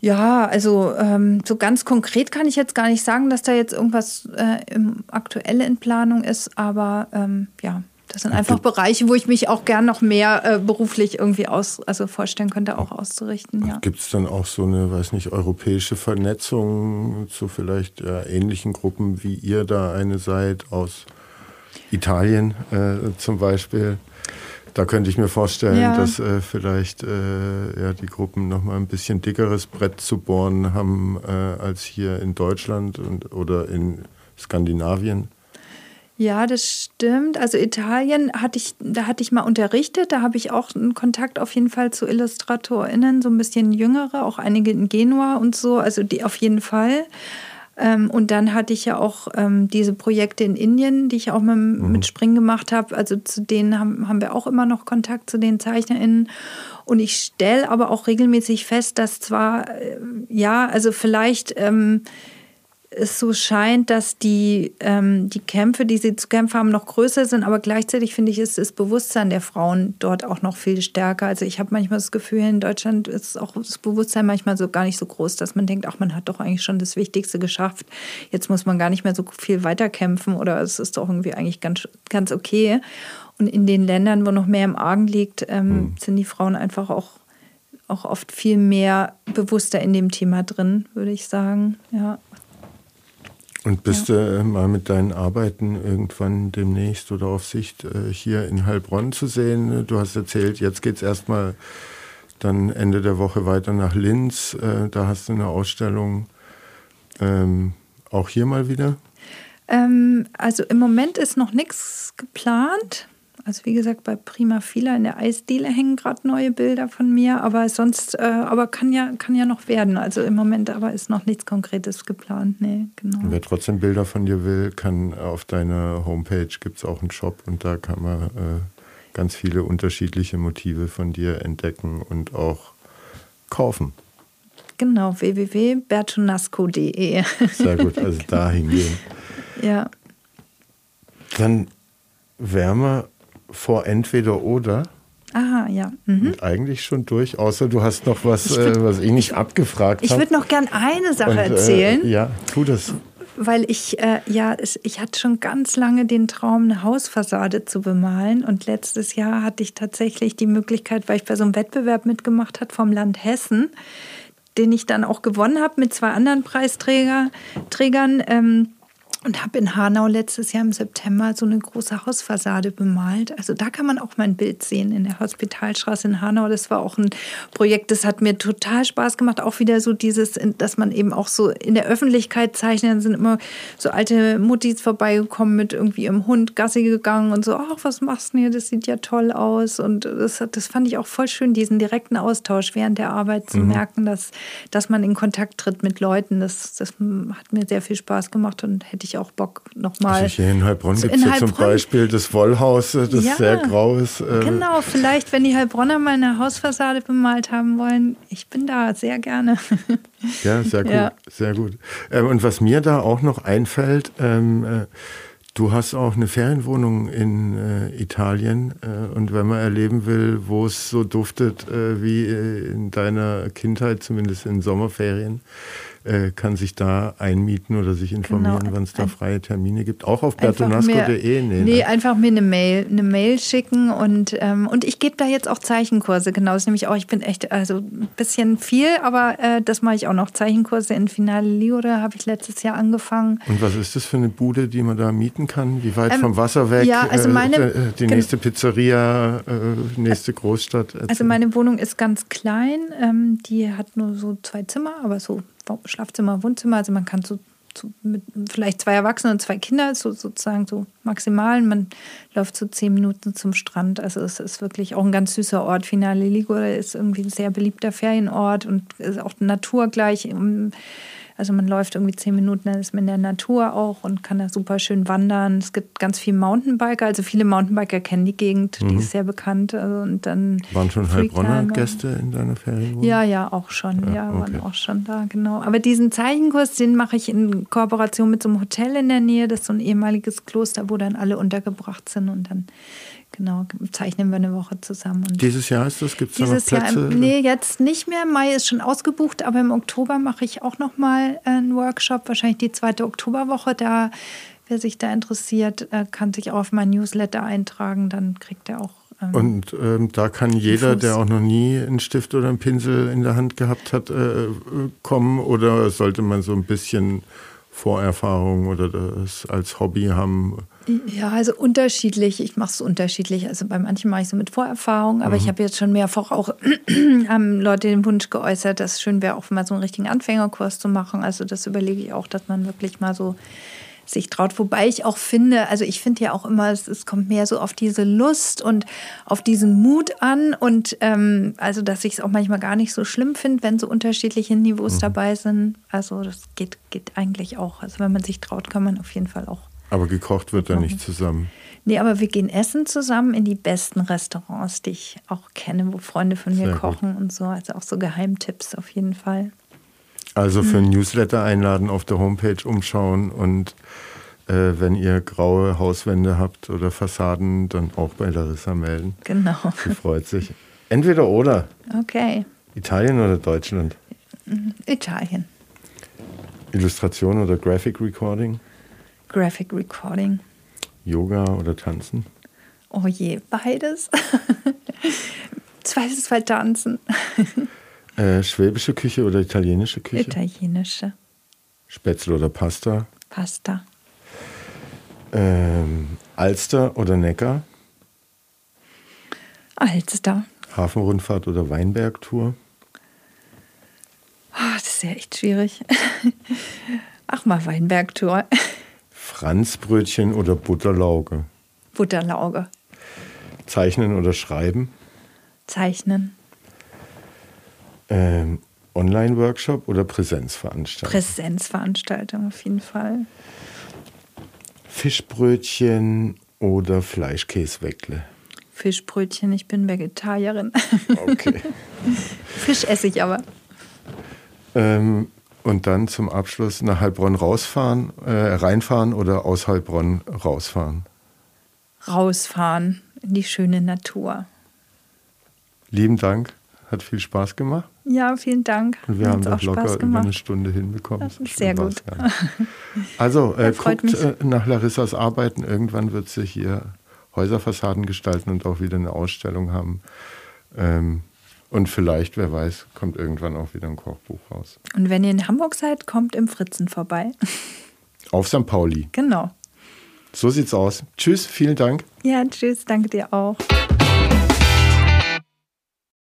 Ja, also ähm, so ganz konkret kann ich jetzt gar nicht sagen, dass da jetzt irgendwas äh, im, aktuell in Planung ist, aber ähm, ja, Das sind einfach Bereiche, wo ich mich auch gern noch mehr äh, beruflich irgendwie aus, also vorstellen könnte, auch auszurichten. Ja. Gibt es dann auch so eine, weiß nicht, europäische Vernetzung zu vielleicht ja, ähnlichen Gruppen, wie ihr da eine seid, aus Italien äh, zum Beispiel? Da könnte ich mir vorstellen, ja. dass äh, vielleicht äh, ja, die Gruppen noch mal ein bisschen dickeres Brett zu bohren haben äh, als hier in Deutschland und, oder in Skandinavien. Ja, das stimmt. Also Italien hatte ich, da hatte ich mal unterrichtet. Da habe ich auch einen Kontakt auf jeden Fall zu IllustratorInnen, so ein bisschen jüngere, auch einige in Genua und so. Also die auf jeden Fall. Ähm, und dann hatte ich ja auch ähm, diese Projekte in Indien, die ich auch mit, mhm. mit Spring gemacht habe. Also zu denen haben, haben wir auch immer noch Kontakt zu den ZeichnerInnen. Und ich stelle aber auch regelmäßig fest, dass zwar, äh, ja, also vielleicht. Ähm, es so scheint, dass die, ähm, die Kämpfe, die sie zu kämpfen haben, noch größer sind, aber gleichzeitig finde ich, ist das Bewusstsein der Frauen dort auch noch viel stärker. Also ich habe manchmal das Gefühl, in Deutschland ist auch das Bewusstsein manchmal so gar nicht so groß, dass man denkt, ach, man hat doch eigentlich schon das Wichtigste geschafft. Jetzt muss man gar nicht mehr so viel weiterkämpfen oder es ist doch irgendwie eigentlich ganz, ganz okay. Und in den Ländern, wo noch mehr im Argen liegt, ähm, mhm. sind die Frauen einfach auch auch oft viel mehr bewusster in dem Thema drin, würde ich sagen. Ja. Und bist ja. du äh, mal mit deinen Arbeiten irgendwann demnächst oder auf Sicht äh, hier in Heilbronn zu sehen? Du hast erzählt, jetzt geht es erstmal dann Ende der Woche weiter nach Linz. Äh, da hast du eine Ausstellung. Ähm, auch hier mal wieder? Ähm, also im Moment ist noch nichts geplant. Also wie gesagt, bei Prima Fila in der Eisdiele hängen gerade neue Bilder von mir, aber sonst, äh, aber kann ja, kann ja noch werden. Also im Moment aber ist noch nichts Konkretes geplant. Nee, genau. wer trotzdem Bilder von dir will, kann auf deiner Homepage gibt es auch einen Shop und da kann man äh, ganz viele unterschiedliche Motive von dir entdecken und auch kaufen. Genau, www.bertonasco.de. Sehr gut, also [LAUGHS] da hingehen. ja. Dann wären wir vor entweder oder. Aha, ja. Mhm. Und eigentlich schon durch, außer du hast noch was, ich würd, äh, was ich nicht abgefragt habe. Ich würde noch gern eine Sache Und, äh, erzählen. ja, tu das. Weil ich, äh, ja, ich hatte schon ganz lange den Traum, eine Hausfassade zu bemalen. Und letztes Jahr hatte ich tatsächlich die Möglichkeit, weil ich bei so einem Wettbewerb mitgemacht habe vom Land Hessen, den ich dann auch gewonnen habe mit zwei anderen Preisträgern. Ähm, und habe in Hanau letztes Jahr im September so eine große Hausfassade bemalt. Also da kann man auch mein Bild sehen in der Hospitalstraße in Hanau. Das war auch ein Projekt, das hat mir total Spaß gemacht. Auch wieder so dieses, dass man eben auch so in der Öffentlichkeit zeichnet. Dann sind immer so alte Muttis vorbeigekommen mit irgendwie ihrem Hund Gassi gegangen und so, ach, was machst du hier? Das sieht ja toll aus. Und das, das fand ich auch voll schön, diesen direkten Austausch während der Arbeit zu mhm. merken, dass, dass man in Kontakt tritt mit Leuten. Das, das hat mir sehr viel Spaß gemacht und hätte ich auch Bock nochmal. Also hier in Heilbronn gibt es ja zum Beispiel das Wollhaus, das ja, sehr grau ist. Äh genau, vielleicht, wenn die Heilbronner mal eine Hausfassade bemalt haben wollen, ich bin da sehr gerne. Ja, sehr gut, ja. sehr gut. Ähm, und was mir da auch noch einfällt, ähm, äh, Du hast auch eine Ferienwohnung in äh, Italien äh, und wenn man erleben will, wo es so duftet äh, wie äh, in deiner Kindheit, zumindest in Sommerferien, äh, kann sich da einmieten oder sich informieren, genau. wann es da freie Termine gibt. Auch auf bertonasco.de? Nee, nee, ne? einfach mir eine Mail, eine Mail schicken und, ähm, und ich gebe da jetzt auch Zeichenkurse. Genau, das ist nämlich auch, ich bin echt, also ein bisschen viel, aber äh, das mache ich auch noch. Zeichenkurse in Finale Liore habe ich letztes Jahr angefangen. Und was ist das für eine Bude, die man da mieten kann? Wie weit ähm, vom Wasser weg? Ja, also meine, äh, die nächste Pizzeria, äh, nächste Großstadt? Also meine Wohnung ist ganz klein. Ähm, die hat nur so zwei Zimmer, aber so Schlafzimmer, Wohnzimmer. Also man kann so, so mit vielleicht zwei Erwachsene und zwei Kinder, so sozusagen so maximal. Man läuft so zehn Minuten zum Strand. Also es ist wirklich auch ein ganz süßer Ort. Finale Ligure ist irgendwie ein sehr beliebter Ferienort und ist auch Natur gleich. Also man läuft irgendwie zehn Minuten, dann ist man in der Natur auch und kann da super schön wandern. Es gibt ganz viele Mountainbiker, also viele Mountainbiker kennen die Gegend, mhm. die ist sehr bekannt. Also und dann waren schon Heilbronner Gäste in deiner Ferienwohnung? Ja, ja, auch schon. Ja, ja okay. waren auch schon da, genau. Aber diesen Zeichenkurs, den mache ich in Kooperation mit so einem Hotel in der Nähe. Das ist so ein ehemaliges Kloster, wo dann alle untergebracht sind und dann Genau, zeichnen wir eine Woche zusammen. Und dieses Jahr ist das? Gibt es da noch Plätze? Jahr, nee, jetzt nicht mehr. Mai ist schon ausgebucht, aber im Oktober mache ich auch noch mal einen Workshop, wahrscheinlich die zweite Oktoberwoche. Da wer sich da interessiert, äh, kann sich auch auf mein Newsletter eintragen. Dann kriegt er auch. Ähm, Und ähm, da kann jeder, der auch noch nie einen Stift oder einen Pinsel in der Hand gehabt hat, äh, kommen? Oder sollte man so ein bisschen Vorerfahrung oder das als Hobby haben? Ja, also unterschiedlich. Ich mache es unterschiedlich. Also bei manchen mache ich so mit Vorerfahrung, aber mhm. ich habe jetzt schon mehrfach auch [CLEARS THROAT] haben Leute den Wunsch geäußert, dass es schön wäre, auch mal so einen richtigen Anfängerkurs zu machen. Also das überlege ich auch, dass man wirklich mal so sich traut. Wobei ich auch finde, also ich finde ja auch immer, es, es, kommt mehr so auf diese Lust und auf diesen Mut an und ähm, also, dass ich es auch manchmal gar nicht so schlimm finde, wenn so unterschiedliche Niveaus mhm. dabei sind. Also das geht, geht eigentlich auch. Also wenn man sich traut, kann man auf jeden Fall auch aber gekocht wird da nicht zusammen. Nee, aber wir gehen essen zusammen in die besten Restaurants, die ich auch kenne, wo Freunde von mir Sehr kochen gut. und so. Also auch so Geheimtipps auf jeden Fall. Also für ein Newsletter einladen, auf der Homepage umschauen und äh, wenn ihr graue Hauswände habt oder Fassaden, dann auch bei Larissa melden. Genau. Sie freut sich. Entweder oder. Okay. Italien oder Deutschland? Italien. Illustration oder Graphic Recording? Graphic Recording. Yoga oder Tanzen? Oh je, beides. [LAUGHS] Zweites Fall tanzen. [LAUGHS] äh, schwäbische Küche oder italienische Küche? Italienische. Spätzle oder Pasta? Pasta. Ähm, Alster oder Neckar? Alster. Hafenrundfahrt oder Weinbergtour? Oh, das ist ja echt schwierig. [LAUGHS] Ach mal, Weinbergtour. Franzbrötchen oder Butterlauge? Butterlauge. Zeichnen oder schreiben? Zeichnen. Ähm, Online-Workshop oder Präsenzveranstaltung? Präsenzveranstaltung auf jeden Fall. Fischbrötchen oder Fleischkäsweckle? Fischbrötchen, ich bin Vegetarierin. Okay. [LAUGHS] Fisch esse ich aber. Ähm, und dann zum Abschluss nach Heilbronn rausfahren, äh, reinfahren oder aus Heilbronn rausfahren? Rausfahren in die schöne Natur. Lieben Dank, hat viel Spaß gemacht. Ja, vielen Dank. Und wir haben das locker über eine Stunde hinbekommen. Das ist sehr gut. Also [LAUGHS] äh, guckt äh, nach Larissas Arbeiten. Irgendwann wird sie hier Häuserfassaden gestalten und auch wieder eine Ausstellung haben. Ähm, und vielleicht, wer weiß, kommt irgendwann auch wieder ein Kochbuch raus. Und wenn ihr in Hamburg seid, kommt im Fritzen vorbei. [LAUGHS] Auf St. Pauli. Genau. So sieht's aus. Tschüss, vielen Dank. Ja, tschüss, danke dir auch.